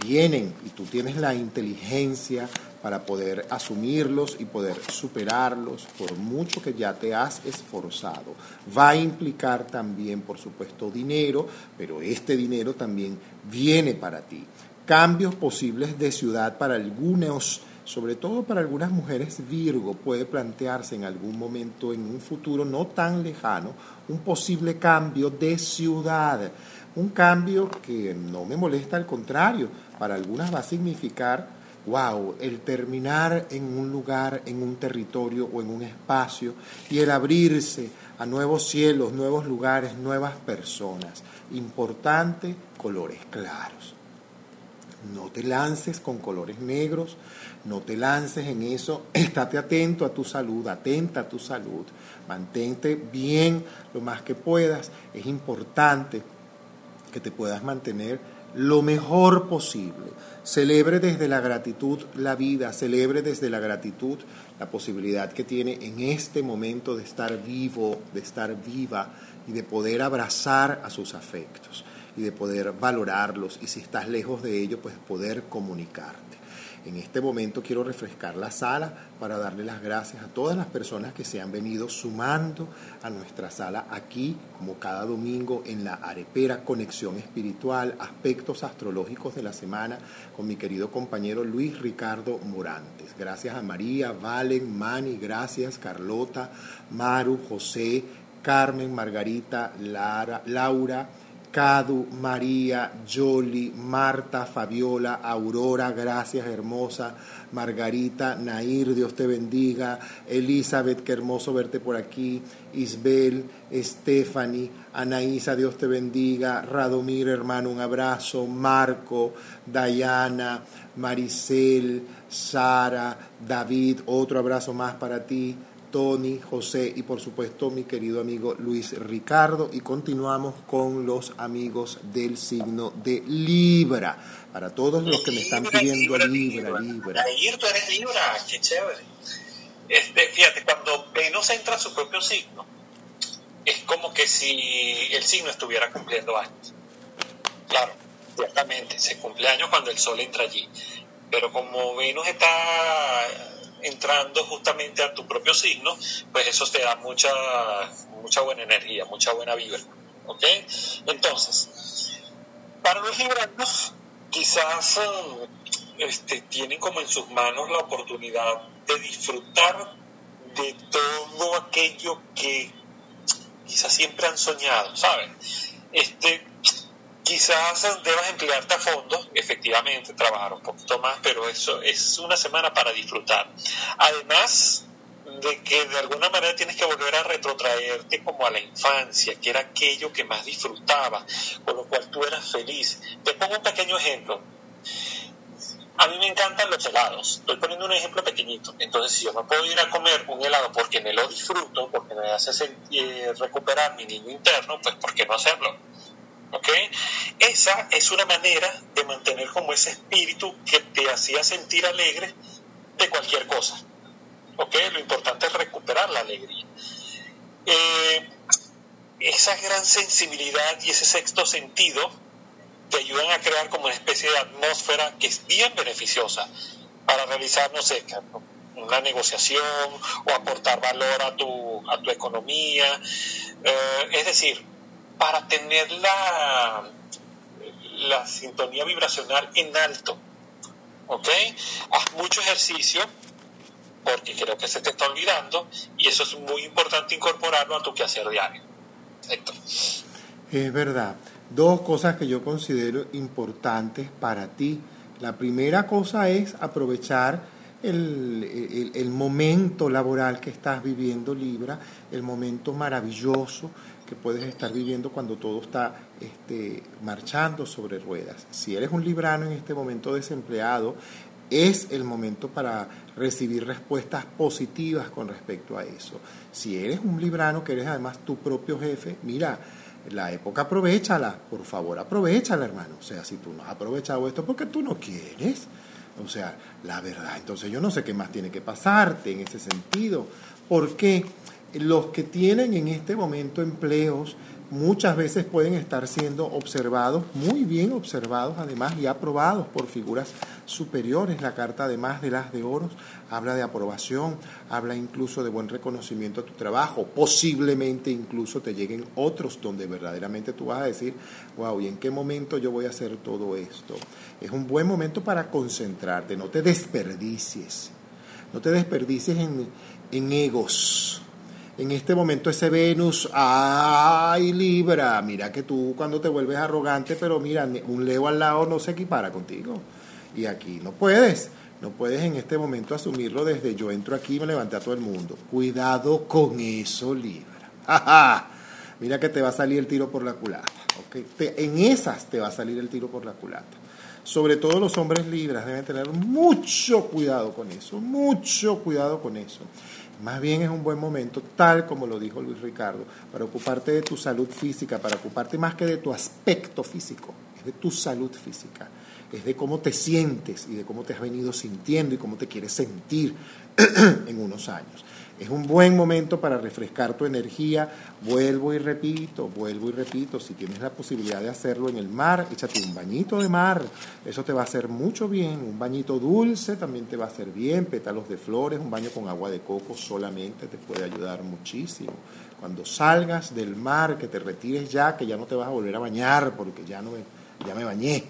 vienen y tú tienes la inteligencia para poder asumirlos y poder superarlos por mucho que ya te has esforzado. Va a implicar también, por supuesto, dinero, pero este dinero también viene para ti. Cambios posibles de ciudad para algunos, sobre todo para algunas mujeres Virgo, puede plantearse en algún momento, en un futuro no tan lejano, un posible cambio de ciudad. Un cambio que no me molesta, al contrario, para algunas va a significar wow, el terminar en un lugar, en un territorio o en un espacio y el abrirse a nuevos cielos, nuevos lugares, nuevas personas. Importante, colores claros. No te lances con colores negros, no te lances en eso, estate atento a tu salud, atenta a tu salud, mantente bien lo más que puedas. Es importante que te puedas mantener lo mejor posible Celebre desde la gratitud la vida, celebre desde la gratitud la posibilidad que tiene en este momento de estar vivo, de estar viva y de poder abrazar a sus afectos y de poder valorarlos y si estás lejos de ello, pues poder comunicarte. En este momento quiero refrescar la sala para darle las gracias a todas las personas que se han venido sumando a nuestra sala aquí, como cada domingo en la arepera Conexión Espiritual, aspectos astrológicos de la semana, con mi querido compañero Luis Ricardo Morantes. Gracias a María, Valen, Mani, gracias, Carlota, Maru, José, Carmen, Margarita, Laura, Cadu, María, Jolly, Marta, Fabiola, Aurora, gracias hermosa, Margarita, Nair, Dios te bendiga, Elizabeth, qué hermoso verte por aquí, Isbel, Stephanie, Anaísa, Dios te bendiga, Radomir, hermano, un abrazo, Marco, Dayana, Maricel, Sara, David, otro abrazo más para ti. Tony, José y por supuesto mi querido amigo Luis Ricardo. Y continuamos con los amigos del signo de Libra. Para todos los que me están pidiendo Libra, Libra. Libra. tú eres Libra, qué chévere. Este, fíjate, cuando Venus entra a su propio signo, es como que si el signo estuviera cumpliendo años. Claro, ciertamente, se cumple años cuando el Sol entra allí. Pero como Venus está entrando justamente a tu propio signo, pues eso te da mucha, mucha buena energía, mucha buena vibra. ¿Ok? Entonces, para los libranos, quizás este, tienen como en sus manos la oportunidad de disfrutar de todo aquello que quizás siempre han soñado, ¿saben? Este, quizás debas emplearte a fondo, efectivamente, trabajar un poquito más, pero eso es una semana para disfrutar. Además de que de alguna manera tienes que volver a retrotraerte como a la infancia, que era aquello que más disfrutaba, con lo cual tú eras feliz. Te pongo un pequeño ejemplo. A mí me encantan los helados. Estoy poniendo un ejemplo pequeñito. Entonces, si yo me puedo ir a comer un helado porque me lo disfruto, porque me hace sentir, recuperar mi niño interno, pues ¿por qué no hacerlo? ¿Ok? Esa es una manera de mantener como ese espíritu que te hacía sentir alegre de cualquier cosa. ¿Ok? Lo importante es recuperar la alegría. Eh, esa gran sensibilidad y ese sexto sentido te ayudan a crear como una especie de atmósfera que es bien beneficiosa para realizar, no sé, una negociación o aportar valor a tu, a tu economía. Eh, es decir, para tener la, la sintonía vibracional en alto. ¿Ok? Haz mucho ejercicio porque creo que se te está olvidando y eso es muy importante incorporarlo a tu quehacer diario. Es verdad dos cosas que yo considero importantes para ti. La primera cosa es aprovechar el, momento laboral que estás viviendo Libra, el momento maravilloso que puedes estar viviendo cuando todo está este, marchando sobre ruedas. Si eres un librano en este momento desempleado, es el momento para recibir respuestas positivas con respecto a eso. Si eres un librano que eres además tu propio jefe, mira, la época aprovechala, por favor, aprovechala, hermano. O sea, si tú no has aprovechado esto porque tú no quieres, o sea, la verdad, entonces yo no sé qué más tiene que pasarte en ese sentido, porque los que tienen en este momento empleos muchas veces pueden estar siendo observados, muy bien observados además y aprobados por figuras superiores. La carta además de las de oros habla de aprobación, habla incluso de buen reconocimiento a tu trabajo, posiblemente incluso te lleguen otros donde verdaderamente tú vas a decir, wow, ¿y en qué momento yo voy a hacer todo esto? Es un buen momento para concentrarte, no te desperdicies, no te desperdicies en, en egos en este momento ese Venus, ay Libra, mira que tú cuando te vuelves arrogante, pero mira, un Leo al lado no se equipara contigo. Y aquí no puedes, no puedes en este momento asumirlo desde yo entro aquí y me levanté a todo el mundo. Cuidado con eso, Libra. Mira que te va a salir el tiro por la culata. en esas te va a salir el tiro por la culata. Sobre todo los hombres libras deben tener mucho cuidado con eso, mucho cuidado con eso. Más bien es un buen momento, tal como lo dijo Luis Ricardo, para ocuparte de tu salud física, para ocuparte más que de tu aspecto físico, es de tu salud física, es de cómo te sientes y de cómo te has venido sintiendo y cómo te quieres sentir en unos años. Es un buen momento para refrescar tu energía. Vuelvo y repito, vuelvo y repito, si tienes la posibilidad de hacerlo en el mar, échate un bañito de mar. Eso te va a hacer mucho bien. Un bañito dulce también te va a hacer bien. Pétalos de flores, un baño con agua de coco solamente te puede ayudar muchísimo. Cuando salgas del mar, que te retires ya, que ya no te vas a volver a bañar porque ya, no ya me bañé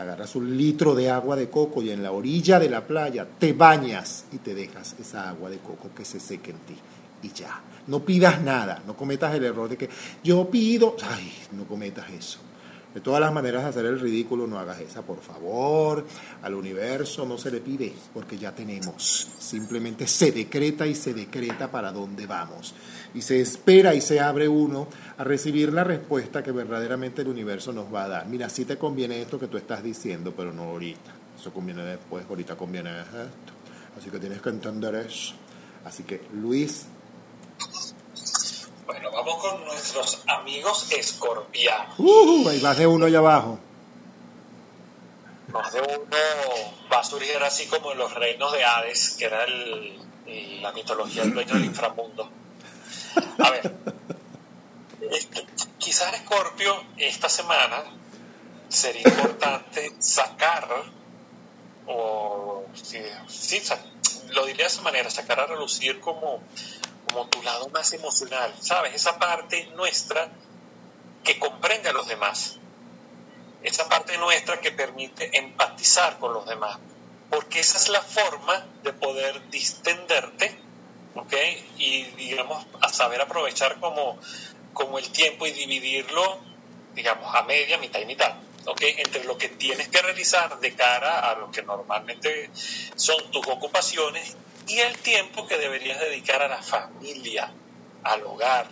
agarras un litro de agua de coco y en la orilla de la playa te bañas y te dejas esa agua de coco que se seque en ti. Y ya, no pidas nada, no cometas el error de que yo pido, ay, no cometas eso. De todas las maneras de hacer el ridículo, no hagas esa, por favor. Al universo no se le pide, porque ya tenemos. Simplemente se decreta y se decreta para dónde vamos. Y se espera y se abre uno a recibir la respuesta que verdaderamente el universo nos va a dar. Mira, sí te conviene esto que tú estás diciendo, pero no ahorita. Eso conviene después, ahorita conviene esto. Así que tienes que entender eso. Así que, Luis, bueno, vamos con nuestros amigos escorpianos. Uh, hay más de uno allá abajo. Más de uno va a surgir así como en los reinos de Hades, que era la mitología del dueño del inframundo. A ver, quizás Escorpio esta semana sería importante sacar, o sí, lo diría de esa manera, sacar a relucir como como tu lado más emocional, ¿sabes? Esa parte nuestra que comprende a los demás. Esa parte nuestra que permite empatizar con los demás. Porque esa es la forma de poder distenderte, ¿ok? Y, digamos, a saber aprovechar como, como el tiempo y dividirlo, digamos, a media, mitad y mitad. ¿Ok? Entre lo que tienes que realizar de cara a lo que normalmente son tus ocupaciones y el tiempo que deberías dedicar a la familia, al hogar,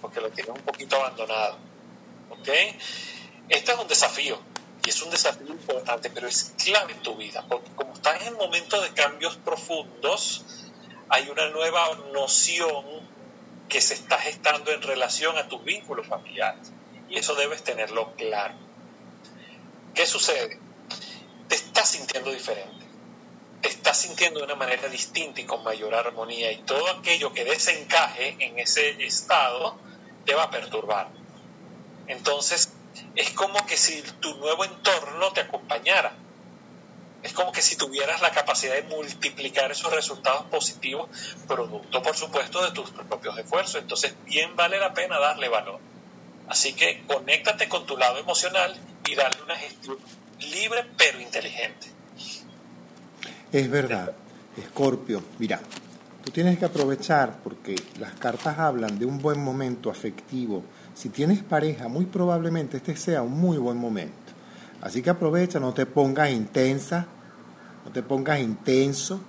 porque lo tienes un poquito abandonado. ¿Ok? Este es un desafío y es un desafío importante, pero es clave en tu vida, porque como estás en momentos de cambios profundos, hay una nueva noción que se está gestando en relación a tus vínculos familiares y eso debes tenerlo claro. ¿Qué sucede? Te estás sintiendo diferente te estás sintiendo de una manera distinta y con mayor armonía y todo aquello que desencaje en ese estado te va a perturbar. Entonces, es como que si tu nuevo entorno te acompañara. Es como que si tuvieras la capacidad de multiplicar esos resultados positivos, producto, por supuesto, de tus propios esfuerzos. Entonces, bien vale la pena darle valor. Así que conéctate con tu lado emocional y darle una gestión libre pero inteligente. Es verdad, Escorpio, mira, tú tienes que aprovechar porque las cartas hablan de un buen momento afectivo. Si tienes pareja, muy probablemente este sea un muy buen momento. Así que aprovecha, no te pongas intensa, no te pongas intenso.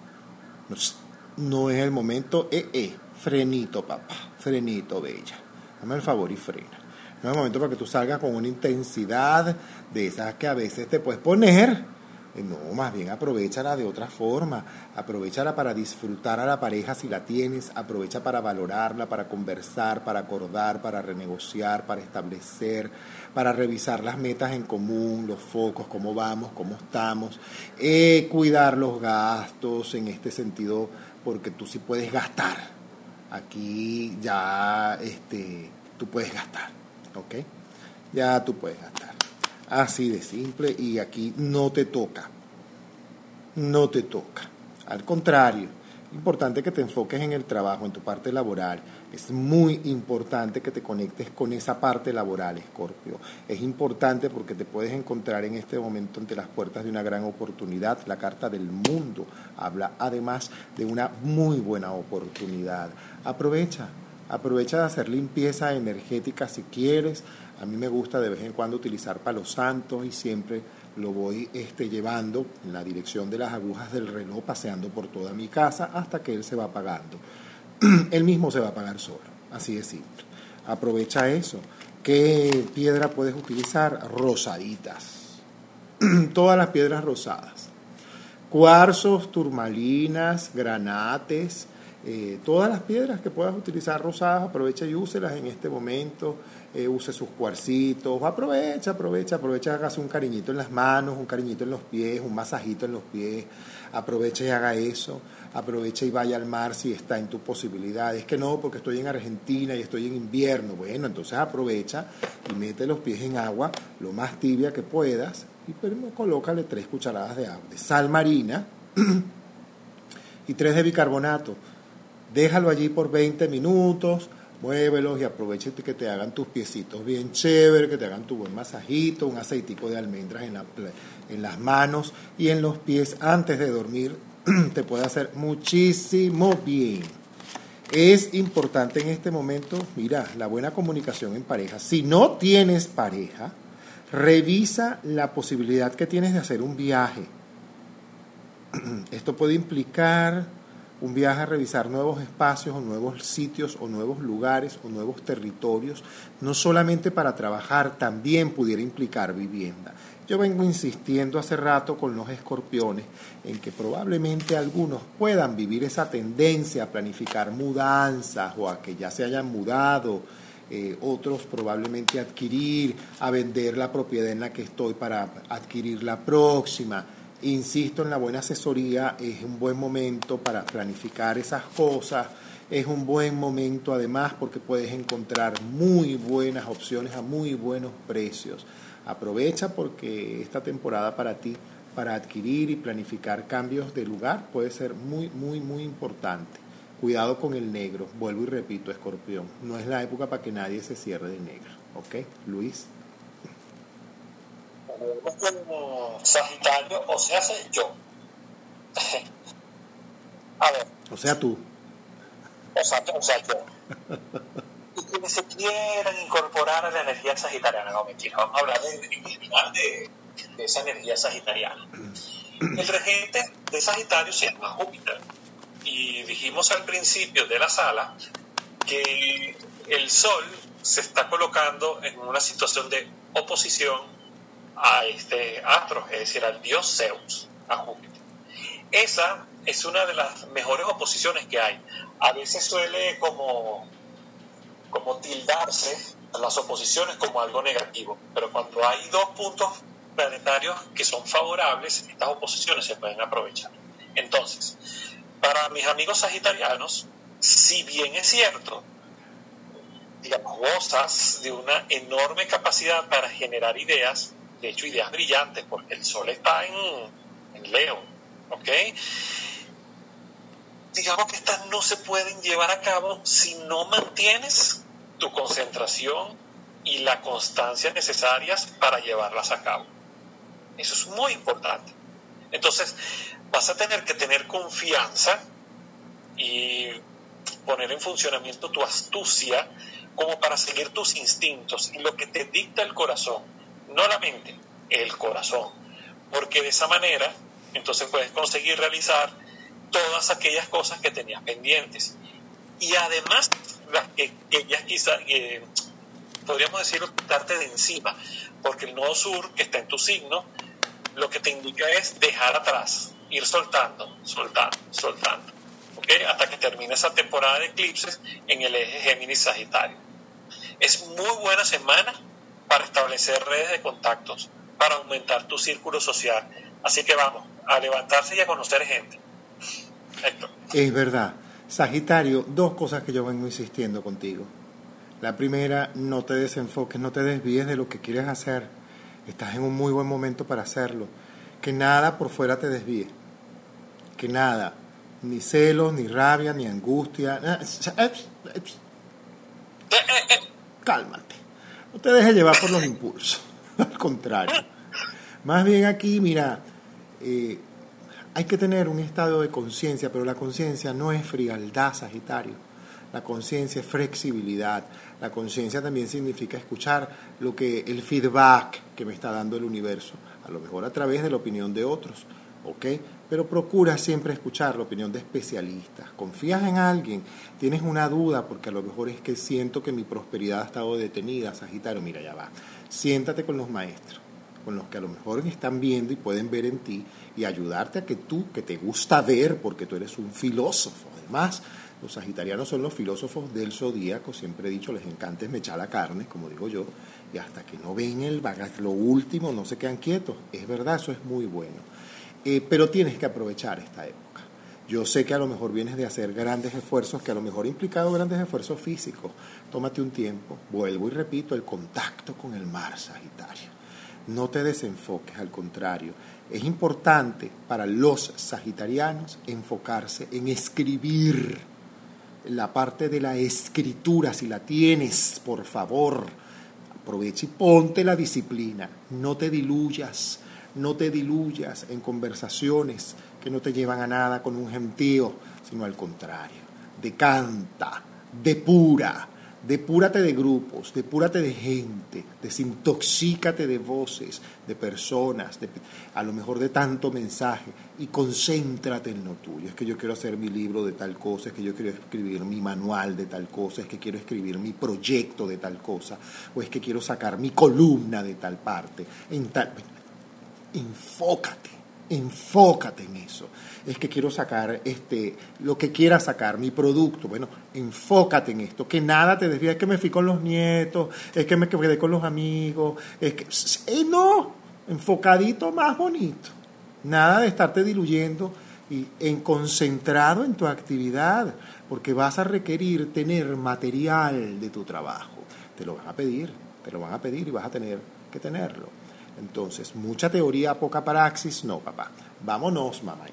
No, es el momento, eh, eh, frenito, papá, frenito, bella. Dame el favor y frena. No es el momento para que tú salgas con una intensidad de esas que a veces te puedes poner eh, no, más bien aprovechala de otra forma. Aprovechala para disfrutar a la pareja si la tienes. Aprovecha para valorarla, para conversar, para acordar, para renegociar, para establecer, para revisar las metas en común, los focos, cómo vamos, cómo estamos. Eh, cuidar los gastos en este sentido, porque tú sí puedes gastar. Aquí ya este, tú puedes gastar. ¿Ok? Ya tú puedes gastar. Así de simple y aquí no te toca. No te toca. Al contrario, importante que te enfoques en el trabajo, en tu parte laboral. Es muy importante que te conectes con esa parte laboral, Escorpio. Es importante porque te puedes encontrar en este momento ante las puertas de una gran oportunidad. La carta del mundo habla además de una muy buena oportunidad. Aprovecha, aprovecha de hacer limpieza energética si quieres, a mí me gusta de vez en cuando utilizar palo santo y siempre lo voy este, llevando en la dirección de las agujas del reloj, paseando por toda mi casa hasta que él se va apagando. él mismo se va a apagar solo, así de simple. Aprovecha eso. ¿Qué piedra puedes utilizar? Rosaditas. Todas las piedras rosadas. Cuarzos, turmalinas, granates, eh, todas las piedras que puedas utilizar rosadas, aprovecha y úselas en este momento. Eh, use sus cuarcitos, aprovecha, aprovecha, aprovecha, hágase un cariñito en las manos, un cariñito en los pies, un masajito en los pies, aprovecha y haga eso, aprovecha y vaya al mar si está en tus posibilidades, que no, porque estoy en Argentina y estoy en invierno, bueno, entonces aprovecha y mete los pies en agua lo más tibia que puedas y pues, colócale tres cucharadas de agua, de sal marina y tres de bicarbonato. Déjalo allí por 20 minutos, muévelos y aprovecha que te hagan tus piecitos bien chévere, que te hagan tu buen masajito, un aceitico de almendras en, en las manos y en los pies antes de dormir, te puede hacer muchísimo bien. Es importante en este momento, mira, la buena comunicación en pareja. Si no tienes pareja, revisa la posibilidad que tienes de hacer un viaje. Esto puede implicar un viaje a revisar nuevos espacios o nuevos sitios o nuevos lugares o nuevos territorios, no solamente para trabajar, también pudiera implicar vivienda. Yo vengo insistiendo hace rato con los escorpiones en que probablemente algunos puedan vivir esa tendencia a planificar mudanzas o a que ya se hayan mudado, eh, otros probablemente adquirir, a vender la propiedad en la que estoy para adquirir la próxima Insisto en la buena asesoría, es un buen momento para planificar esas cosas, es un buen momento además porque puedes encontrar muy buenas opciones a muy buenos precios. Aprovecha porque esta temporada para ti, para adquirir y planificar cambios de lugar, puede ser muy, muy, muy importante. Cuidado con el negro. Vuelvo y repito, escorpión. No es la época para que nadie se cierre de negro. ¿Ok? Luis. Sagitario, o sea, soy yo. A ver. O sea, tú. O sea, o sea yo. y quienes se quieran incorporar a la energía sagitariana, no mentira, vamos a hablar de, de, de esa energía sagitariana. El regente de Sagitario se llama Júpiter. Y dijimos al principio de la sala que el Sol se está colocando en una situación de oposición a este astro, es decir, al dios Zeus, a Júpiter. Esa es una de las mejores oposiciones que hay. A veces suele como, como tildarse las oposiciones como algo negativo, pero cuando hay dos puntos planetarios que son favorables, estas oposiciones se pueden aprovechar. Entonces, para mis amigos sagitarianos, si bien es cierto, digamos, gozas de una enorme capacidad para generar ideas, de hecho ideas brillantes, porque el Sol está en, en Leo, ¿ok? Digamos que estas no se pueden llevar a cabo si no mantienes tu concentración y la constancia necesarias para llevarlas a cabo. Eso es muy importante. Entonces, vas a tener que tener confianza y poner en funcionamiento tu astucia como para seguir tus instintos y lo que te dicta el corazón, no la mente, el corazón. Porque de esa manera, entonces puedes conseguir realizar todas aquellas cosas que tenías pendientes. Y además, las que, ya quizás, podríamos decirlo, quitarte de encima, porque el nodo sur, que está en tu signo, lo que te indica es dejar atrás, ir soltando, soltando, soltando, ¿ok? Hasta que termine esa temporada de eclipses en el eje Géminis-Sagitario. Es muy buena semana para establecer redes de contactos, para aumentar tu círculo social. Así que vamos, a levantarse y a conocer gente. Es verdad. Sagitario, dos cosas que yo vengo insistiendo contigo. La primera, no te desenfoques, no te desvíes de lo que quieres hacer Estás en un muy buen momento para hacerlo. Que nada por fuera te desvíe. Que nada. Ni celos, ni rabia, ni angustia. Cálmate. No te dejes llevar por los impulsos. Al contrario. Más bien aquí, mira, eh, hay que tener un estado de conciencia, pero la conciencia no es frialdad, Sagitario. La conciencia es flexibilidad. La conciencia también significa escuchar lo que el feedback que me está dando el universo, a lo mejor a través de la opinión de otros, ¿ok? Pero procura siempre escuchar la opinión de especialistas. Confías en alguien, tienes una duda porque a lo mejor es que siento que mi prosperidad ha estado detenida, Sagitario, mira, ya va. Siéntate con los maestros, con los que a lo mejor están viendo y pueden ver en ti y ayudarte a que tú, que te gusta ver, porque tú eres un filósofo, además, los sagitarianos son los filósofos del zodíaco, siempre he dicho, les encanta echar la carne, como digo yo, y hasta que no ven el lo último no se quedan quietos. Es verdad, eso es muy bueno. Eh, pero tienes que aprovechar esta época. Yo sé que a lo mejor vienes de hacer grandes esfuerzos, que a lo mejor implicado grandes esfuerzos físicos. Tómate un tiempo, vuelvo y repito, el contacto con el mar Sagitario. No te desenfoques, al contrario. Es importante para los sagitarianos enfocarse en escribir la parte de la escritura, si la tienes, por favor, aprovecha y ponte la disciplina, no te diluyas, no te diluyas en conversaciones que no te llevan a nada con un gentío, sino al contrario, decanta, depura, Depúrate de grupos, depúrate de gente, desintoxícate de voces, de personas, a lo mejor de tanto mensaje y concéntrate en lo tuyo. Es que yo quiero hacer mi libro de tal cosa, es que yo quiero escribir mi manual de tal cosa, es que quiero escribir mi proyecto de tal cosa, o es que quiero sacar mi columna de tal parte. En tal... Enfócate, enfócate en eso es que quiero sacar este, lo que quiera sacar, mi producto. Bueno, enfócate en esto, que nada te desvíe, es que me fui con los nietos, es que me quedé con los amigos, es que, eh, no, enfocadito más bonito. Nada de estarte diluyendo y en concentrado en tu actividad, porque vas a requerir tener material de tu trabajo. Te lo van a pedir, te lo van a pedir y vas a tener que tenerlo. Entonces, mucha teoría, poca praxis, no, papá. Vámonos, mamá.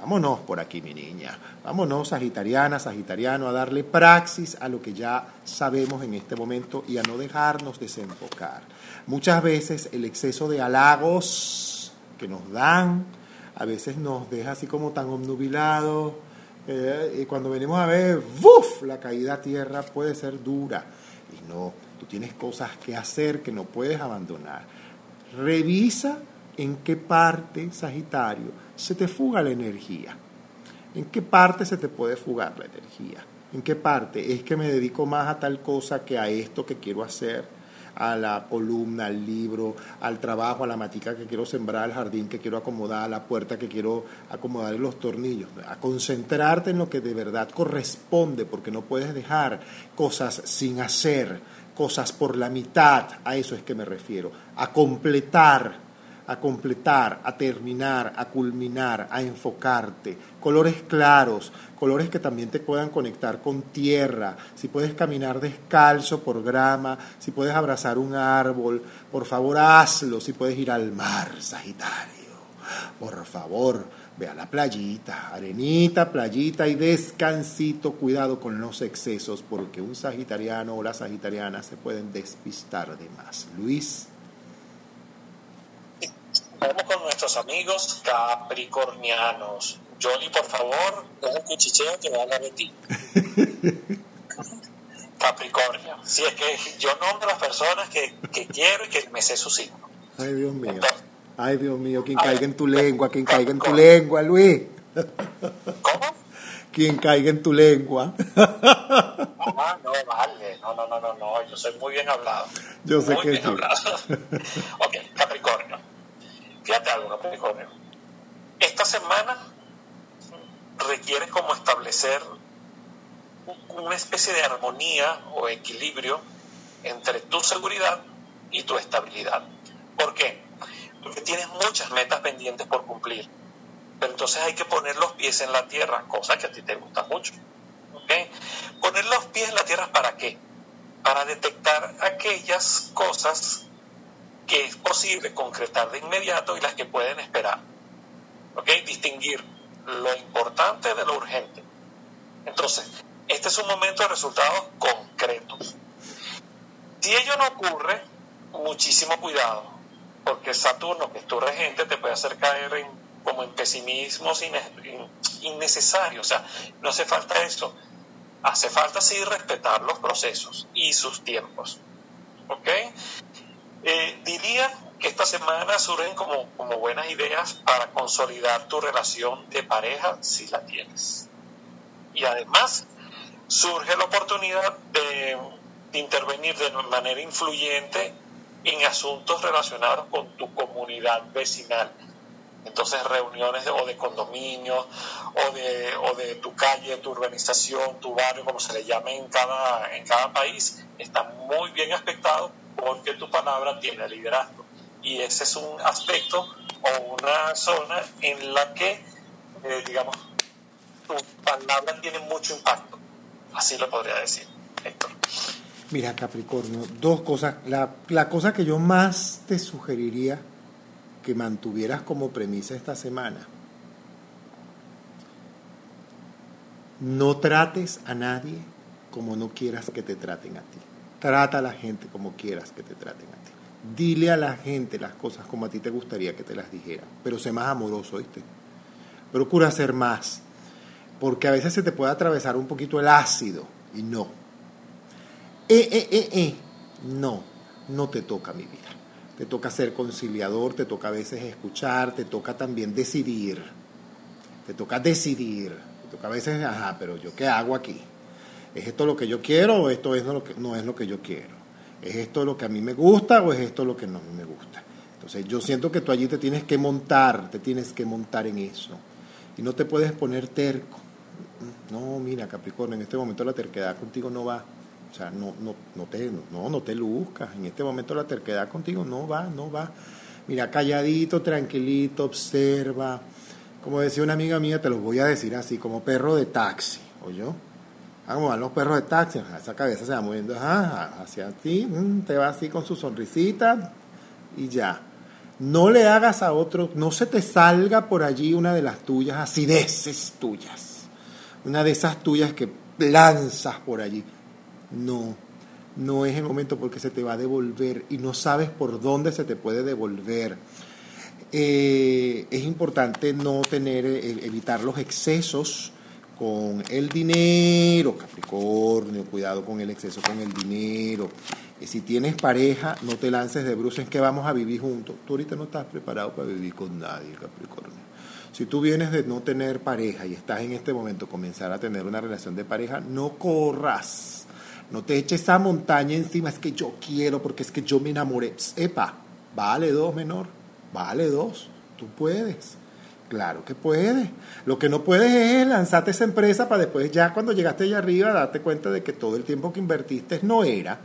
Vámonos por aquí, mi niña. Vámonos, Sagitariana, Sagitariano, a darle praxis a lo que ya sabemos en este momento y a no dejarnos desenfocar. Muchas veces el exceso de halagos que nos dan, a veces nos deja así como tan obnubilados. Eh, y cuando venimos a ver, ¡buf! La caída a tierra puede ser dura. Y no, tú tienes cosas que hacer que no puedes abandonar. Revisa en qué parte, Sagitario, se te fuga la energía. ¿En qué parte se te puede fugar la energía? ¿En qué parte? Es que me dedico más a tal cosa que a esto que quiero hacer, a la columna, al libro, al trabajo, a la matica que quiero sembrar, al jardín que quiero acomodar, a la puerta que quiero acomodar los tornillos. A concentrarte en lo que de verdad corresponde, porque no puedes dejar cosas sin hacer, cosas por la mitad, a eso es que me refiero, a completar a completar, a terminar, a culminar, a enfocarte. Colores claros, colores que también te puedan conectar con tierra. Si puedes caminar descalzo por grama, si puedes abrazar un árbol, por favor hazlo. Si puedes ir al mar, Sagitario, por favor, ve a la playita, arenita, playita y descansito. Cuidado con los excesos, porque un sagitariano o la sagitariana se pueden despistar de más. Luis. Vamos con nuestros amigos capricornianos. Johnny, por favor, deja el cuchicheo que va a de ti. Capricornio. Si es que yo nombro a las personas que, que quiero y que me sé su signo. Ay, Dios mío. Ay, Dios mío, quien caiga en tu lengua, quien caiga en tu lengua, Luis. ¿Cómo? Quien caiga en tu lengua. Ah, no, vale. No, no, no, no, no. Yo soy muy bien hablado. Yo sé muy que bien sí. hablado. ok, Capricornio. Fíjate algo, Capricornio. Esta semana requiere como establecer una especie de armonía o equilibrio entre tu seguridad y tu estabilidad. ¿Por qué? Porque tienes muchas metas pendientes por cumplir. Pero entonces hay que poner los pies en la tierra, cosa que a ti te gusta mucho. ¿ok? Poner los pies en la tierra para qué? Para detectar aquellas cosas que es posible concretar de inmediato y las que pueden esperar. ¿Ok? Distinguir lo importante de lo urgente. Entonces, este es un momento de resultados concretos. Si ello no ocurre, muchísimo cuidado, porque Saturno, que es tu regente, te puede hacer caer en, como en pesimismos innecesarios. O sea, no hace falta eso. Hace falta sí respetar los procesos y sus tiempos. ¿Ok? Eh, diría que esta semana surgen como, como buenas ideas para consolidar tu relación de pareja si la tienes. Y además surge la oportunidad de, de intervenir de manera influyente en asuntos relacionados con tu comunidad vecinal. Entonces reuniones de, o de condominios o de, o de tu calle, tu urbanización, tu barrio, como se le llame en cada, en cada país, están muy bien aspectados porque tu palabra tiene liderazgo. Y ese es un aspecto o una zona en la que, eh, digamos, tu palabra tiene mucho impacto. Así lo podría decir, Héctor. Mira, Capricornio, dos cosas. La, la cosa que yo más te sugeriría que mantuvieras como premisa esta semana. No trates a nadie como no quieras que te traten a ti. Trata a la gente como quieras que te traten a ti. Dile a la gente las cosas como a ti te gustaría que te las dijeran, pero sé más amoroso, ¿viste? Procura ser más, porque a veces se te puede atravesar un poquito el ácido y no. Eh, eh, eh, eh. No, no te toca mi vida. Te toca ser conciliador, te toca a veces escuchar, te toca también decidir. Te toca decidir. Te toca a veces, ajá, pero yo qué hago aquí. ¿Es esto lo que yo quiero o esto es lo que, no es lo que yo quiero? ¿Es esto lo que a mí me gusta o es esto lo que no me gusta? Entonces yo siento que tú allí te tienes que montar, te tienes que montar en eso. Y no te puedes poner terco. No, mira, Capricornio, en este momento la terquedad contigo no va. O sea, no, no, no, te, no, no te luzcas. En este momento la terquedad contigo no va, no va. Mira, calladito, tranquilito, observa. Como decía una amiga mía, te lo voy a decir así, como perro de taxi, ¿oyó? Ah, como van los perros de taxi, esa cabeza se va moviendo ajá, hacia ti, te va así con su sonrisita y ya. No le hagas a otro, no se te salga por allí una de las tuyas, acideces tuyas. Una de esas tuyas que lanzas por allí. No, no es el momento porque se te va a devolver y no sabes por dónde se te puede devolver. Eh, es importante no tener, eh, evitar los excesos con el dinero, Capricornio, cuidado con el exceso con el dinero. Y si tienes pareja, no te lances de bruces que vamos a vivir juntos. Tú ahorita no estás preparado para vivir con nadie, Capricornio. Si tú vienes de no tener pareja y estás en este momento comenzar a tener una relación de pareja, no corras. No te eches esa montaña encima, es que yo quiero, porque es que yo me enamoré. Epa, vale dos, menor, vale dos, tú puedes. Claro que puedes. Lo que no puedes es lanzarte esa empresa para después, ya cuando llegaste allá arriba, darte cuenta de que todo el tiempo que invertiste no era.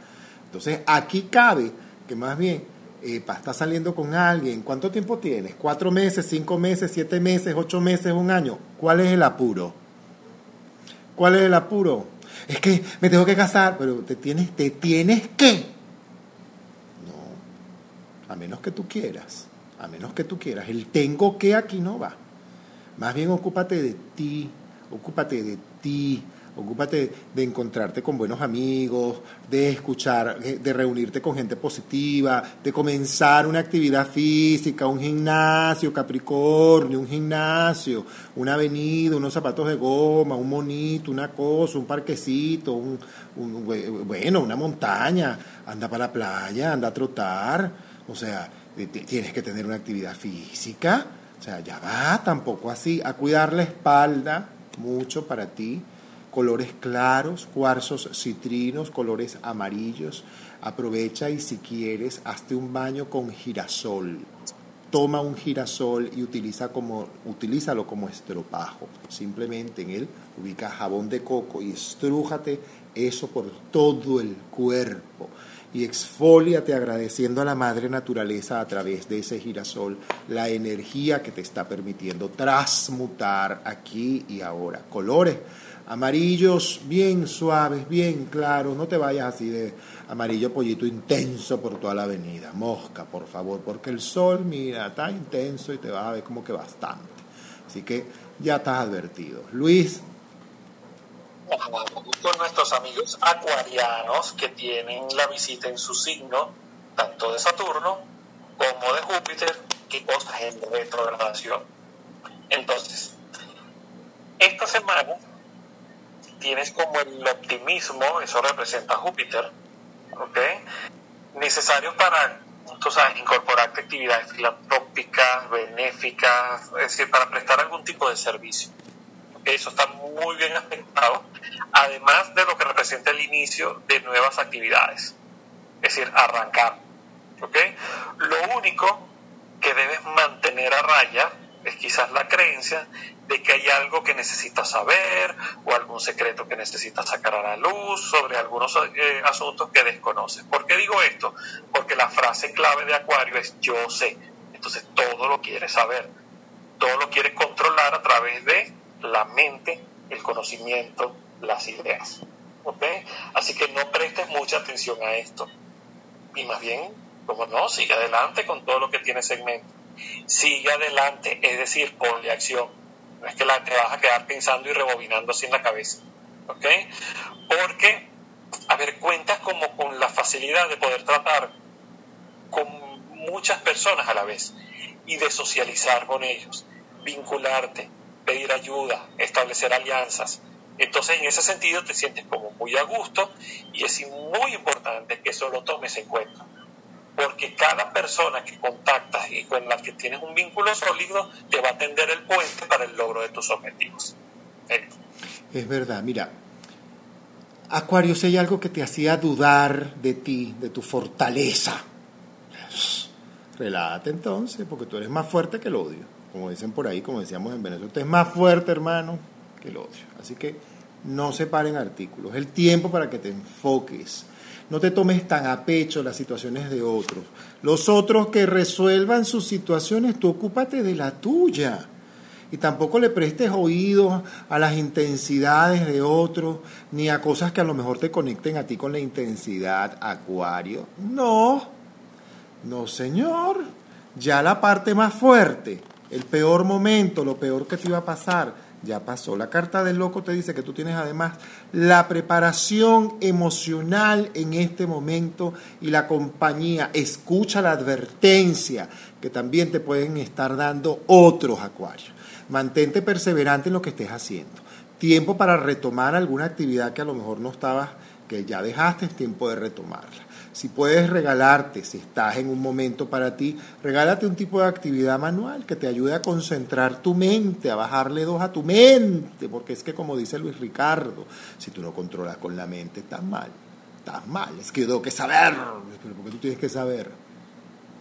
Entonces, aquí cabe que más bien, epa, estás saliendo con alguien. ¿Cuánto tiempo tienes? ¿Cuatro meses, cinco meses, siete meses, ocho meses, un año? ¿Cuál es el apuro? ¿Cuál es el apuro? Es que me tengo que casar, pero te tienes, te tienes que. No, a menos que tú quieras a menos que tú quieras. El tengo que aquí no va. Más bien ocúpate de ti, ocúpate de ti, ocúpate de encontrarte con buenos amigos, de escuchar, eh, de reunirte con gente positiva, de comenzar una actividad física, un gimnasio, Capricornio, un gimnasio, una avenida, unos zapatos de goma, un monito, una cosa, un parquecito, un, bueno, una montaña, anda para la playa, anda a trotar, o sea, tienes que tener una actividad física, o sea, ya va, tampoco así, a cuidar la espalda, mucho para ti, colores claros, cuarzos citrinos, colores amarillos, aprovecha y si quieres, hazte un baño con girasol. Toma un girasol y utiliza como, utilízalo como estropajo. Simplemente en él ubica jabón de coco y estrújate eso por todo el cuerpo y exfóliate agradeciendo a la madre naturaleza a través de ese girasol la energía que te está permitiendo transmutar aquí y ahora. Colores amarillos bien suaves, bien claros, no te vayas así de amarillo pollito intenso por toda la avenida. Mosca, por favor, porque el sol, mira, está intenso y te vas a ver como que bastante. Así que ya estás advertido. Luis, con nuestros amigos acuarianos que tienen la visita en su signo, tanto de Saturno como de Júpiter, que cosas en retrogradación. Entonces, esta semana tienes como el optimismo, eso representa Júpiter, ¿ok? Necesario para, tú sabes, incorporarte actividades filantrópicas, benéficas, es decir, para prestar algún tipo de servicio. Eso está muy bien aspectado, además de lo que representa el inicio de nuevas actividades, es decir, arrancar. ¿okay? Lo único que debes mantener a raya es quizás la creencia de que hay algo que necesitas saber o algún secreto que necesitas sacar a la luz sobre algunos eh, asuntos que desconoces. ¿Por qué digo esto? Porque la frase clave de Acuario es yo sé. Entonces todo lo quieres saber, todo lo quieres controlar a través de la mente, el conocimiento, las ideas. ¿Ok? Así que no prestes mucha atención a esto. Y más bien, como no, sigue adelante con todo lo que tienes en mente. Sigue adelante, es decir, ponle acción. No es que la, te vas a quedar pensando y rebobinando así en la cabeza. ¿Ok? Porque, a ver, cuentas como con la facilidad de poder tratar con muchas personas a la vez y de socializar con ellos, vincularte, pedir ayuda, establecer alianzas. Entonces, en ese sentido, te sientes como muy a gusto y es muy importante que eso lo tomes en cuenta. Porque cada persona que contactas y con la que tienes un vínculo sólido te va a tender el puente para el logro de tus objetivos. Es verdad, mira, Acuario, si hay algo que te hacía dudar de ti, de tu fortaleza, relájate entonces, porque tú eres más fuerte que el odio como dicen por ahí, como decíamos en Venezuela, usted es más fuerte, hermano, que el odio. Así que no se paren artículos. El tiempo para que te enfoques. No te tomes tan a pecho las situaciones de otros. Los otros que resuelvan sus situaciones, tú ocúpate de la tuya. Y tampoco le prestes oídos a las intensidades de otros, ni a cosas que a lo mejor te conecten a ti con la intensidad, Acuario. No, no, señor. Ya la parte más fuerte, el peor momento, lo peor que te iba a pasar, ya pasó. La carta del loco te dice que tú tienes además la preparación emocional en este momento y la compañía. Escucha la advertencia que también te pueden estar dando otros acuarios. Mantente perseverante en lo que estés haciendo. Tiempo para retomar alguna actividad que a lo mejor no estabas, que ya dejaste, es tiempo de retomarla. Si puedes regalarte, si estás en un momento para ti, regálate un tipo de actividad manual que te ayude a concentrar tu mente, a bajarle dos a tu mente, porque es que como dice Luis Ricardo, si tú no controlas con la mente, estás mal, estás mal, es que yo tengo que saber, pero porque tú tienes que saber.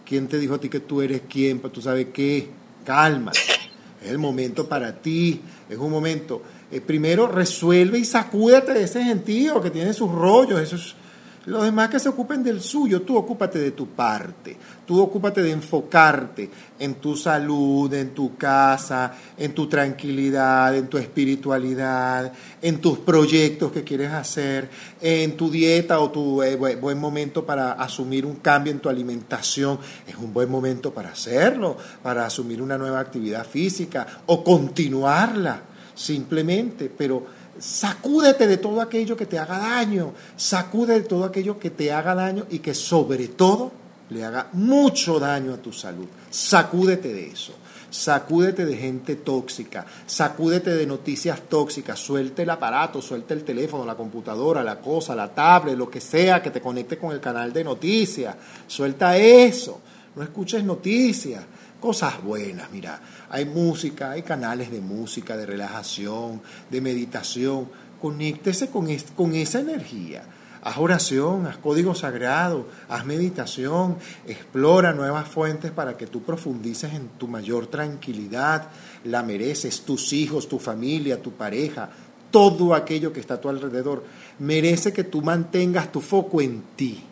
¿Quién te dijo a ti que tú eres quién? Tú sabes qué, calma, es el momento para ti, es un momento. Eh, primero resuelve y sacúdete de ese sentido que tiene sus rollos, esos los demás que se ocupen del suyo, tú ocúpate de tu parte, tú ocúpate de enfocarte en tu salud, en tu casa, en tu tranquilidad, en tu espiritualidad, en tus proyectos que quieres hacer, en tu dieta o tu eh, buen momento para asumir un cambio en tu alimentación. Es un buen momento para hacerlo, para asumir una nueva actividad física o continuarla simplemente, pero Sacúdete de todo aquello que te haga daño, sacude de todo aquello que te haga daño y que sobre todo le haga mucho daño a tu salud. Sacúdete de eso. Sacúdete de gente tóxica, sacúdete de noticias tóxicas, suelte el aparato, suelte el teléfono, la computadora, la cosa, la tablet, lo que sea que te conecte con el canal de noticias. Suelta eso, no escuches noticias, cosas buenas, mira, hay música, hay canales de música, de relajación, de meditación. Conéctese con, con esa energía. Haz oración, haz código sagrado, haz meditación, explora nuevas fuentes para que tú profundices en tu mayor tranquilidad. La mereces, tus hijos, tu familia, tu pareja, todo aquello que está a tu alrededor. Merece que tú mantengas tu foco en ti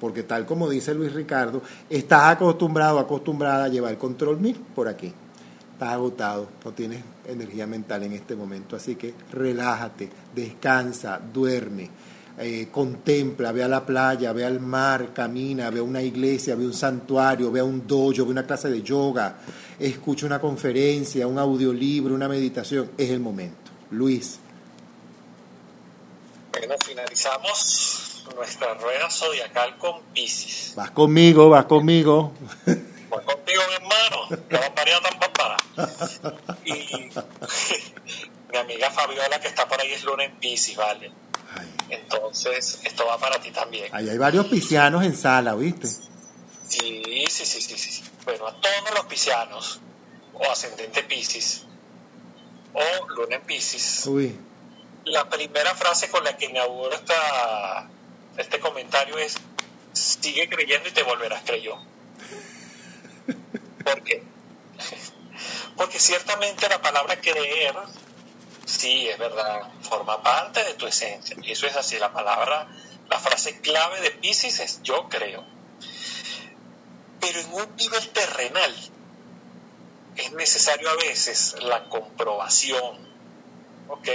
porque tal como dice Luis Ricardo, estás acostumbrado, acostumbrada a llevar el control mil por aquí estás agotado, no tienes energía mental en este momento, así que relájate, descansa, duerme, eh, contempla, ve a la playa, ve al mar, camina, ve a una iglesia, ve un santuario, ve a un dojo, ve una clase de yoga, escucha una conferencia, un audiolibro, una meditación, es el momento. Luis. Bueno, finalizamos nuestra rueda zodiacal con Pisces. Vas conmigo, vas conmigo. Voy contigo, mi hermano. La vamparía tan papá. Y mi amiga Fabiola, que está por ahí, es luna en Pisces, ¿vale? Entonces, esto va para ti también. Ahí hay varios piscianos en sala, ¿viste? Sí, sí, sí, sí, sí. Bueno, a todos los piscianos, o ascendente Pisces, o luna en Pisces. Uy. La primera frase con la que inauguro esta, este comentario es: sigue creyendo y te volverás creyó. ¿Por qué? Porque ciertamente la palabra creer, sí, es verdad, forma parte de tu esencia. Y eso es así, la palabra, la frase clave de Pisces es yo creo. Pero en un nivel terrenal es necesario a veces la comprobación, ¿ok?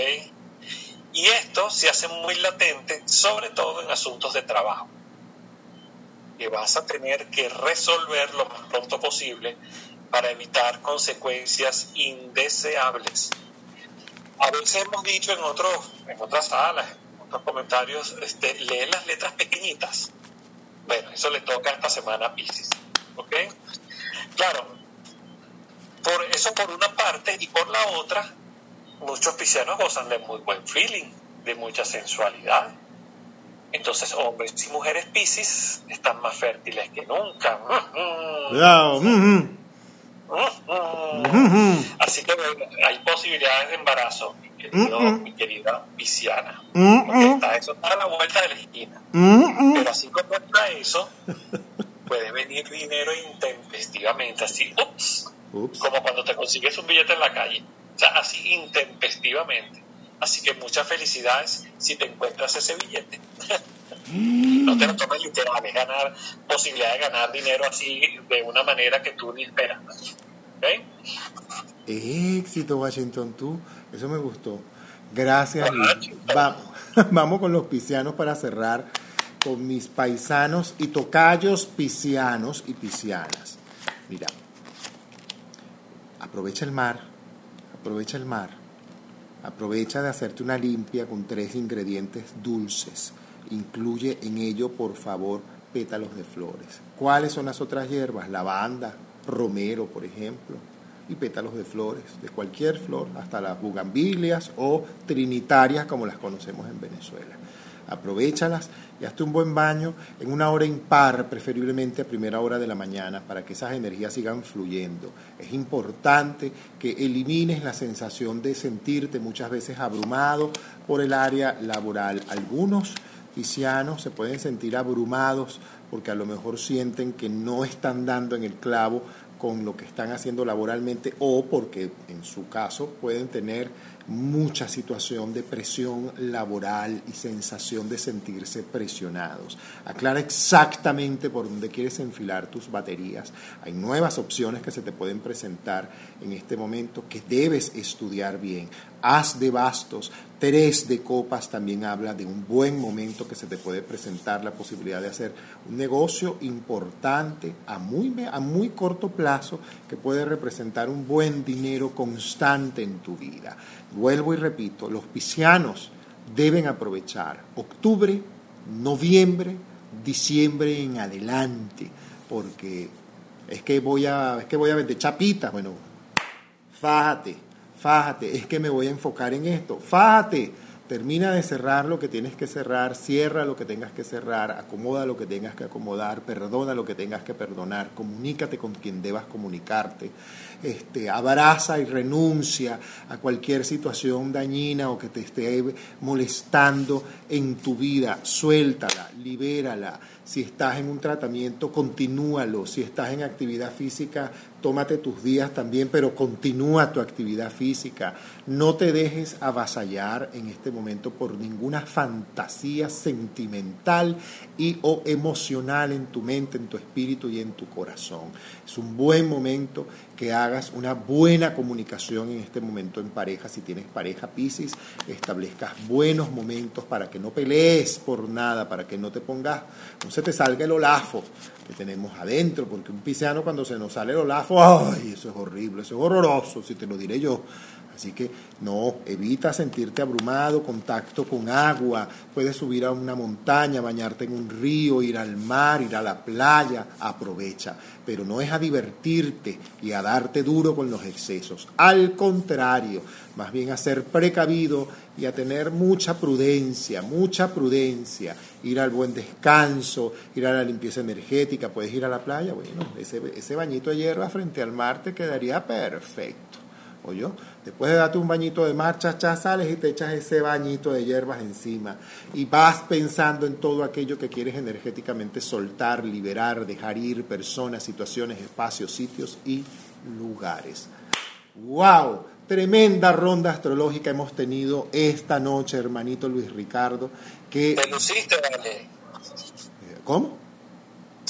Y esto se hace muy latente, sobre todo en asuntos de trabajo que vas a tener que resolver lo más pronto posible para evitar consecuencias indeseables. A veces hemos dicho en, otros, en otras salas, en otros comentarios, este, lee las letras pequeñitas. Bueno, eso le toca esta semana a Pisces. ¿Ok? Claro, por eso por una parte y por la otra, muchos piscianos gozan de muy buen feeling, de mucha sensualidad, entonces, hombres y mujeres Pisces están más fértiles que nunca. Cuidado. Así que hay posibilidades de embarazo, mi, querida pisciana. eso está a la vuelta de la esquina. Pero así como está eso, puede venir dinero intempestivamente, así, como cuando te consigues un billete en la calle. O sea, así intempestivamente. Así que muchas felicidades si te encuentras ese billete. no te lo tomes literal, es ganar, posibilidad de ganar dinero así de una manera que tú ni esperas. Éxito, Washington, tú. Eso me gustó. Gracias. Vamos, vamos con los piscianos para cerrar con mis paisanos y tocayos piscianos y piscianas. Mira, aprovecha el mar, aprovecha el mar, aprovecha de hacerte una limpia con tres ingredientes dulces. Incluye en ello, por favor, pétalos de flores. ¿Cuáles son las otras hierbas? Lavanda, romero, por ejemplo, y pétalos de flores, de cualquier flor, hasta las bugambilias o trinitarias como las conocemos en Venezuela. Aprovechalas y hazte un buen baño en una hora impar, preferiblemente a primera hora de la mañana, para que esas energías sigan fluyendo. Es importante que elimines la sensación de sentirte muchas veces abrumado por el área laboral. Algunos piscianos se pueden sentir abrumados porque a lo mejor sienten que no están dando en el clavo con lo que están haciendo laboralmente o porque en su caso pueden tener mucha situación de presión laboral y sensación de sentirse presionados. Aclara exactamente por dónde quieres enfilar tus baterías. Hay nuevas opciones que se te pueden presentar en este momento que debes estudiar bien. Haz de bastos, tres de copas también habla de un buen momento que se te puede presentar la posibilidad de hacer un negocio importante a muy, a muy corto plazo que puede representar un buen dinero constante en tu vida. Vuelvo y repito, los piscianos deben aprovechar octubre, noviembre, diciembre en adelante, porque es que voy a, es que voy a vender chapitas, bueno, fájate, fájate, es que me voy a enfocar en esto, fájate, termina de cerrar lo que tienes que cerrar, cierra lo que tengas que cerrar, acomoda lo que tengas que acomodar, perdona lo que tengas que perdonar, comunícate con quien debas comunicarte, este, abraza y renuncia a cualquier situación dañina o que te esté molestando en tu vida, suéltala, libérala. Si estás en un tratamiento, continúalo. Si estás en actividad física, tómate tus días también, pero continúa tu actividad física. No te dejes avasallar en este momento por ninguna fantasía sentimental y o emocional en tu mente, en tu espíritu y en tu corazón. Es un buen momento que hagas una buena comunicación en este momento en pareja. Si tienes pareja Piscis, establezcas buenos momentos para que no pelees por nada, para que no te pongas, no se te salga el olafo que tenemos adentro, porque un pisciano cuando se nos sale el olafo, ¡ay! Eso es horrible, eso es horroroso, si te lo diré yo. Así que no, evita sentirte abrumado, contacto con agua, puedes subir a una montaña, bañarte en un río, ir al mar, ir a la playa, aprovecha, pero no es a divertirte y a darte duro con los excesos, al contrario, más bien a ser precavido y a tener mucha prudencia, mucha prudencia, ir al buen descanso, ir a la limpieza energética, puedes ir a la playa, bueno, ese, ese bañito de hierba frente al mar te quedaría perfecto. Yo Después de darte un bañito de marcha, ya sales y te echas ese bañito de hierbas encima. Y vas pensando en todo aquello que quieres energéticamente soltar, liberar, dejar ir, personas, situaciones, espacios, sitios y lugares. ¡Wow! Tremenda ronda astrológica hemos tenido esta noche, hermanito Luis Ricardo. Que... Te luciste, vale. ¿Cómo?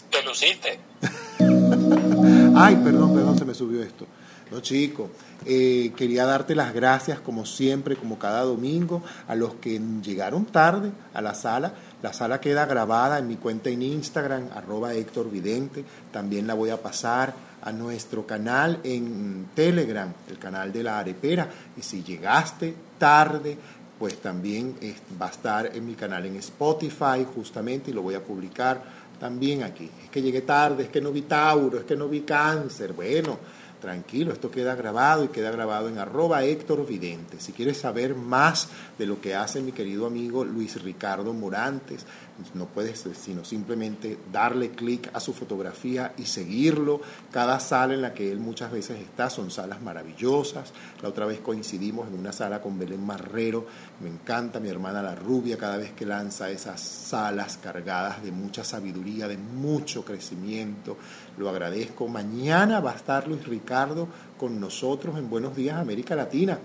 Te luciste. Ay, perdón, perdón, se me subió esto. No, chico. Eh, quería darte las gracias, como siempre, como cada domingo, a los que llegaron tarde a la sala. La sala queda grabada en mi cuenta en Instagram, arroba Héctor Vidente. También la voy a pasar a nuestro canal en Telegram, el canal de la arepera. Y si llegaste tarde, pues también va a estar en mi canal en Spotify justamente y lo voy a publicar también aquí. Es que llegué tarde, es que no vi Tauro, es que no vi cáncer. Bueno tranquilo, esto queda grabado y queda grabado en arroba Héctor Vidente. Si quieres saber más de lo que hace mi querido amigo Luis Ricardo Morantes, no puedes sino simplemente darle clic a su fotografía y seguirlo. Cada sala en la que él muchas veces está son salas maravillosas. La otra vez coincidimos en una sala con Belén Marrero. Me encanta mi hermana la rubia cada vez que lanza esas salas cargadas de mucha sabiduría, de mucho crecimiento. Lo agradezco. Mañana va a estar Luis Ricardo con nosotros en Buenos Días América Latina.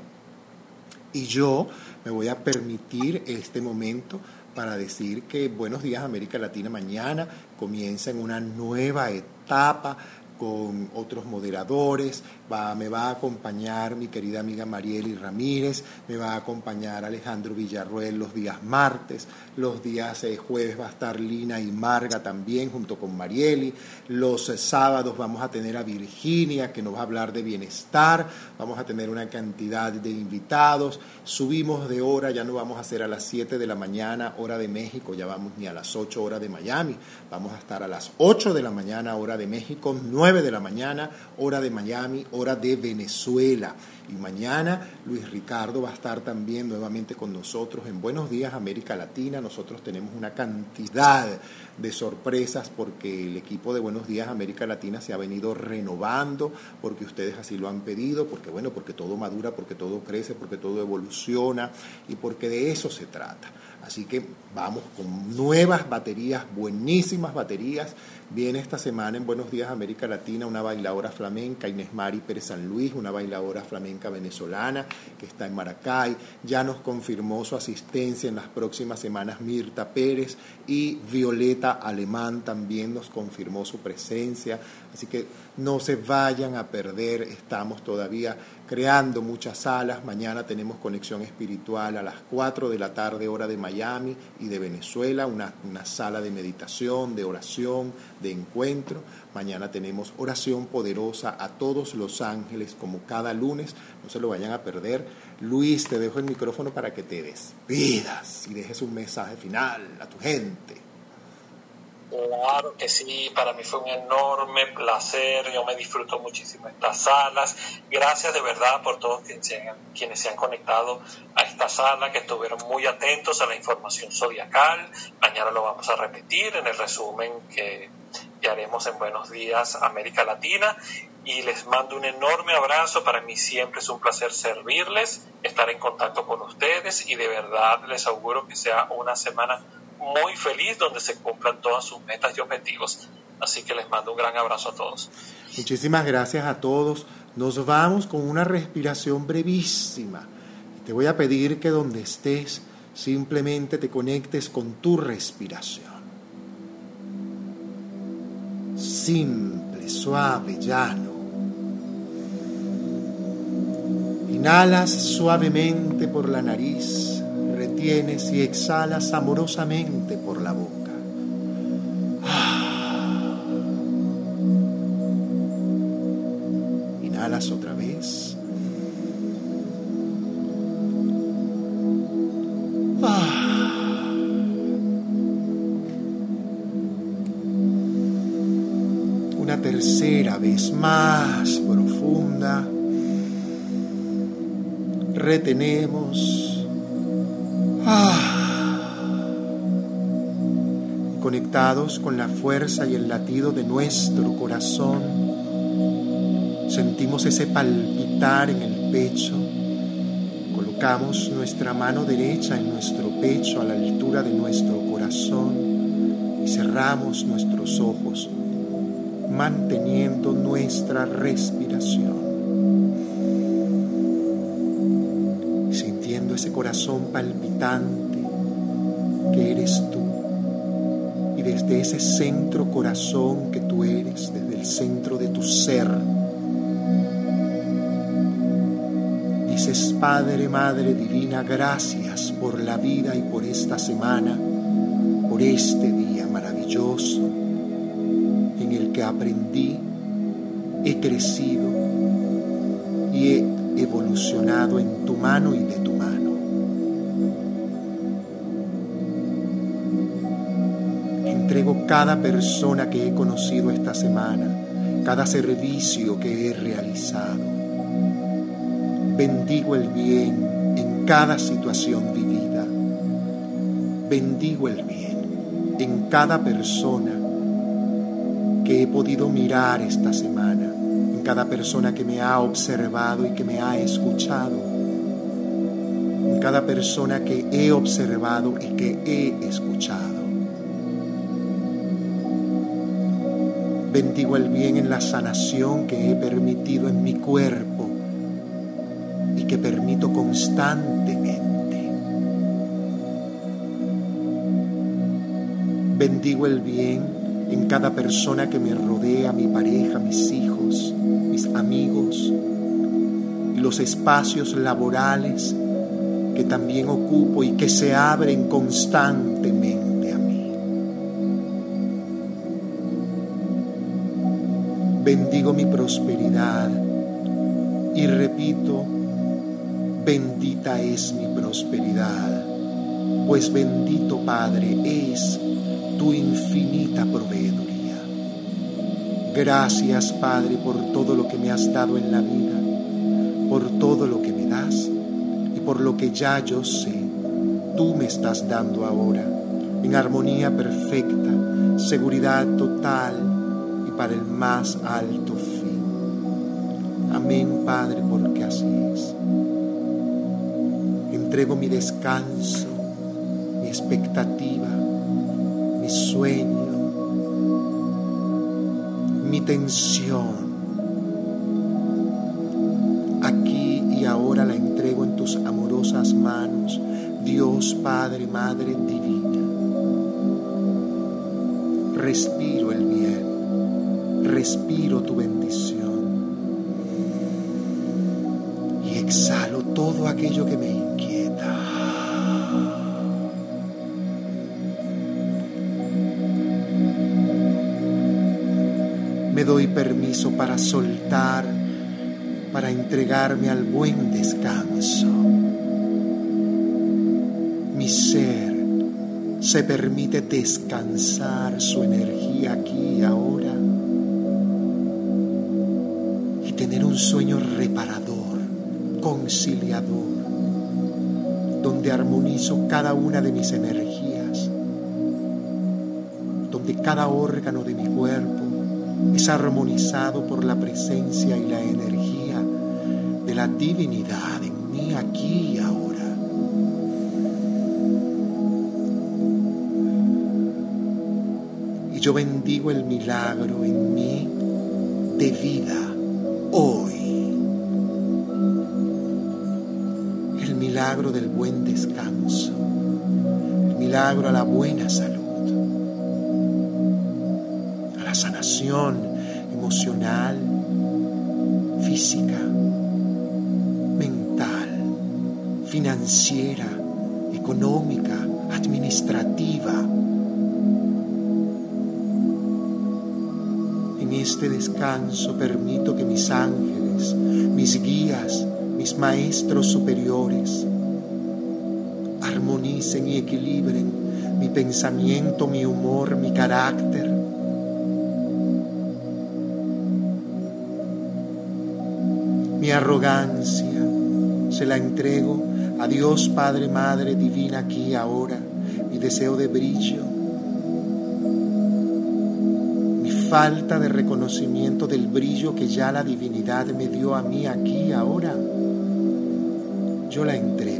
Y yo me voy a permitir este momento para decir que Buenos Días América Latina mañana comienza en una nueva etapa con otros moderadores, me va a acompañar mi querida amiga Marieli Ramírez, me va a acompañar Alejandro Villarruel los días martes, los días eh, jueves va a estar Lina y Marga también junto con Marieli, los eh, sábados vamos a tener a Virginia que nos va a hablar de bienestar, vamos a tener una cantidad de invitados, subimos de hora, ya no vamos a hacer a las 7 de la mañana hora de México, ya vamos ni a las 8 horas de Miami, vamos a estar a las 8 de la mañana hora de México, 9 de la mañana hora de Miami, hora de Venezuela. Y mañana Luis Ricardo va a estar también nuevamente con nosotros en Buenos Días América Latina. Nosotros tenemos una cantidad de sorpresas porque el equipo de Buenos Días América Latina se ha venido renovando, porque ustedes así lo han pedido, porque bueno, porque todo madura, porque todo crece, porque todo evoluciona y porque de eso se trata. Así que vamos con nuevas baterías, buenísimas baterías. Viene esta semana en Buenos Días América Latina una bailadora flamenca, Inés Mari Pérez San Luis, una bailadora flamenca venezolana que está en Maracay. Ya nos confirmó su asistencia en las próximas semanas Mirta Pérez y Violeta Alemán también nos confirmó su presencia. Así que no se vayan a perder, estamos todavía creando muchas salas. Mañana tenemos conexión espiritual a las 4 de la tarde, hora de Miami y de Venezuela, una, una, sala de meditación, de oración, de encuentro. Mañana tenemos oración poderosa a todos los ángeles, como cada lunes. No se lo vayan a perder. Luis, te dejo el micrófono para que te despidas y dejes un mensaje final a tu gente. Claro que sí, para mí fue un enorme placer, yo me disfruto muchísimo estas salas. Gracias de verdad por todos quienes se han conectado a esta sala, que estuvieron muy atentos a la información zodiacal. Mañana lo vamos a repetir en el resumen que, que haremos en Buenos Días América Latina. Y les mando un enorme abrazo, para mí siempre es un placer servirles, estar en contacto con ustedes y de verdad les auguro que sea una semana muy feliz donde se cumplan todas sus metas y objetivos. Así que les mando un gran abrazo a todos. Muchísimas gracias a todos. Nos vamos con una respiración brevísima. Te voy a pedir que donde estés simplemente te conectes con tu respiración. Simple, suave, llano. Inhalas suavemente por la nariz y exhalas amorosamente por la boca. Inhalas otra vez. Una tercera vez más profunda. Retenemos conectados con la fuerza y el latido de nuestro corazón, sentimos ese palpitar en el pecho, colocamos nuestra mano derecha en nuestro pecho a la altura de nuestro corazón y cerramos nuestros ojos, manteniendo nuestra respiración. Corazón palpitante que eres tú desde ese centro corazón que tú eres, desde el centro de tu ser. Dices, Padre, Madre Divina, gracias por la vida y por esta semana, por este día maravilloso en el que aprendí, he crecido y he evolucionado en tu mano y de cada persona que he conocido esta semana, cada servicio que he realizado. Bendigo el bien en cada situación vivida. Bendigo el bien en cada persona que he podido mirar esta semana, en cada persona que me ha observado y que me ha escuchado, en cada persona que he observado y que he escuchado. Bendigo el bien en la sanación que he permitido en mi cuerpo y que permito constantemente. Bendigo el bien en cada persona que me rodea, mi pareja, mis hijos, mis amigos y los espacios laborales que también ocupo y que se abren constantemente Bendigo mi prosperidad y repito, bendita es mi prosperidad, pues bendito Padre es tu infinita proveeduría. Gracias Padre por todo lo que me has dado en la vida, por todo lo que me das por lo que ya yo sé, tú me estás dando ahora, en armonía perfecta, seguridad total y para el más alto fin. Amén, Padre, porque así es. Entrego mi descanso, mi expectativa, mi sueño, mi tensión manos, Dios Padre, Madre Divina. Respiro el bien, respiro tu bendición. Y exhalo todo aquello que me inquieta. Me doy permiso para soltar, para entregarme al buen descanso. Ser se permite descansar su energía aquí y ahora y tener un sueño reparador, conciliador, donde armonizo cada una de mis energías, donde cada órgano de mi cuerpo es armonizado por la presencia y la energía de la divinidad en mí aquí y ahora. yo bendigo el milagro en mí de vida milagro del buen descanso, el milagro a la buena salud, a la sanación emocional, física, mental, financiera, económica, administrativa. Este descanso permito que mis ángeles, mis guías, mis maestros superiores armonicen y equilibren mi pensamiento, mi humor, mi carácter. Mi arrogancia se la entrego a Dios Padre, Madre Divina aquí ahora. Mi deseo de brillo falta de reconocimiento del brillo que ya la divinidad me dio a mí aquí ahora, yo la entrego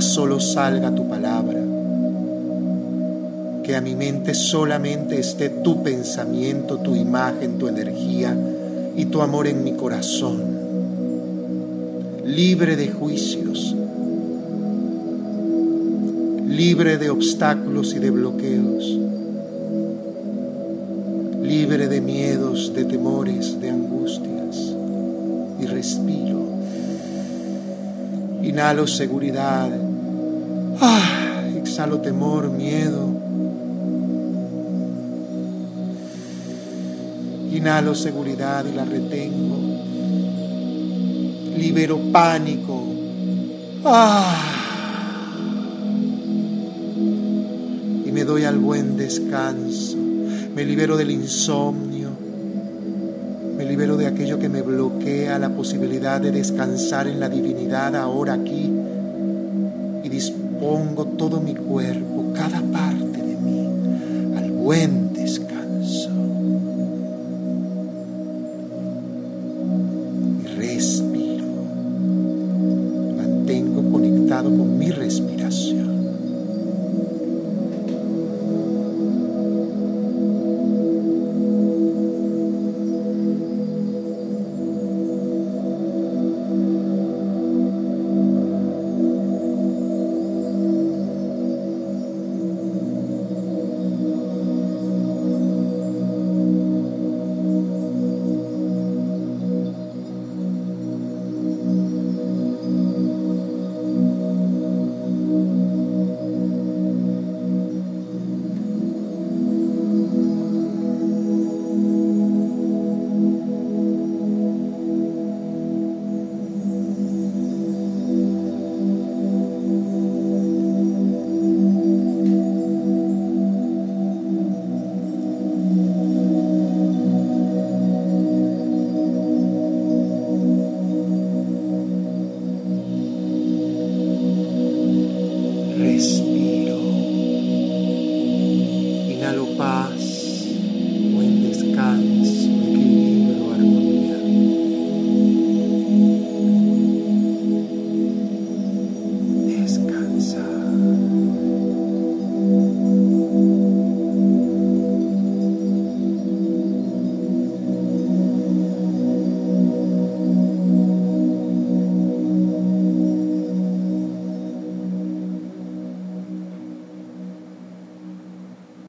aquí. solo salga tu palabra, que a mi mente solamente esté tu pensamiento, tu imagen, tu energía y tu amor en mi corazón, libre de juicios, libre de obstáculos y de bloqueos, libre de miedos, de temores, de angustias, y respiro. Inhalo seguridad, Ah, exhalo temor, miedo. Inhalo seguridad y la retengo. Libero pánico. Ah. Y me doy al buen descanso. Me libero del insomnio. Me libero de aquello que me bloquea la posibilidad de descansar en la divinidad ahora aquí pongo todo mi cuerpo, cada parte de mí, al buen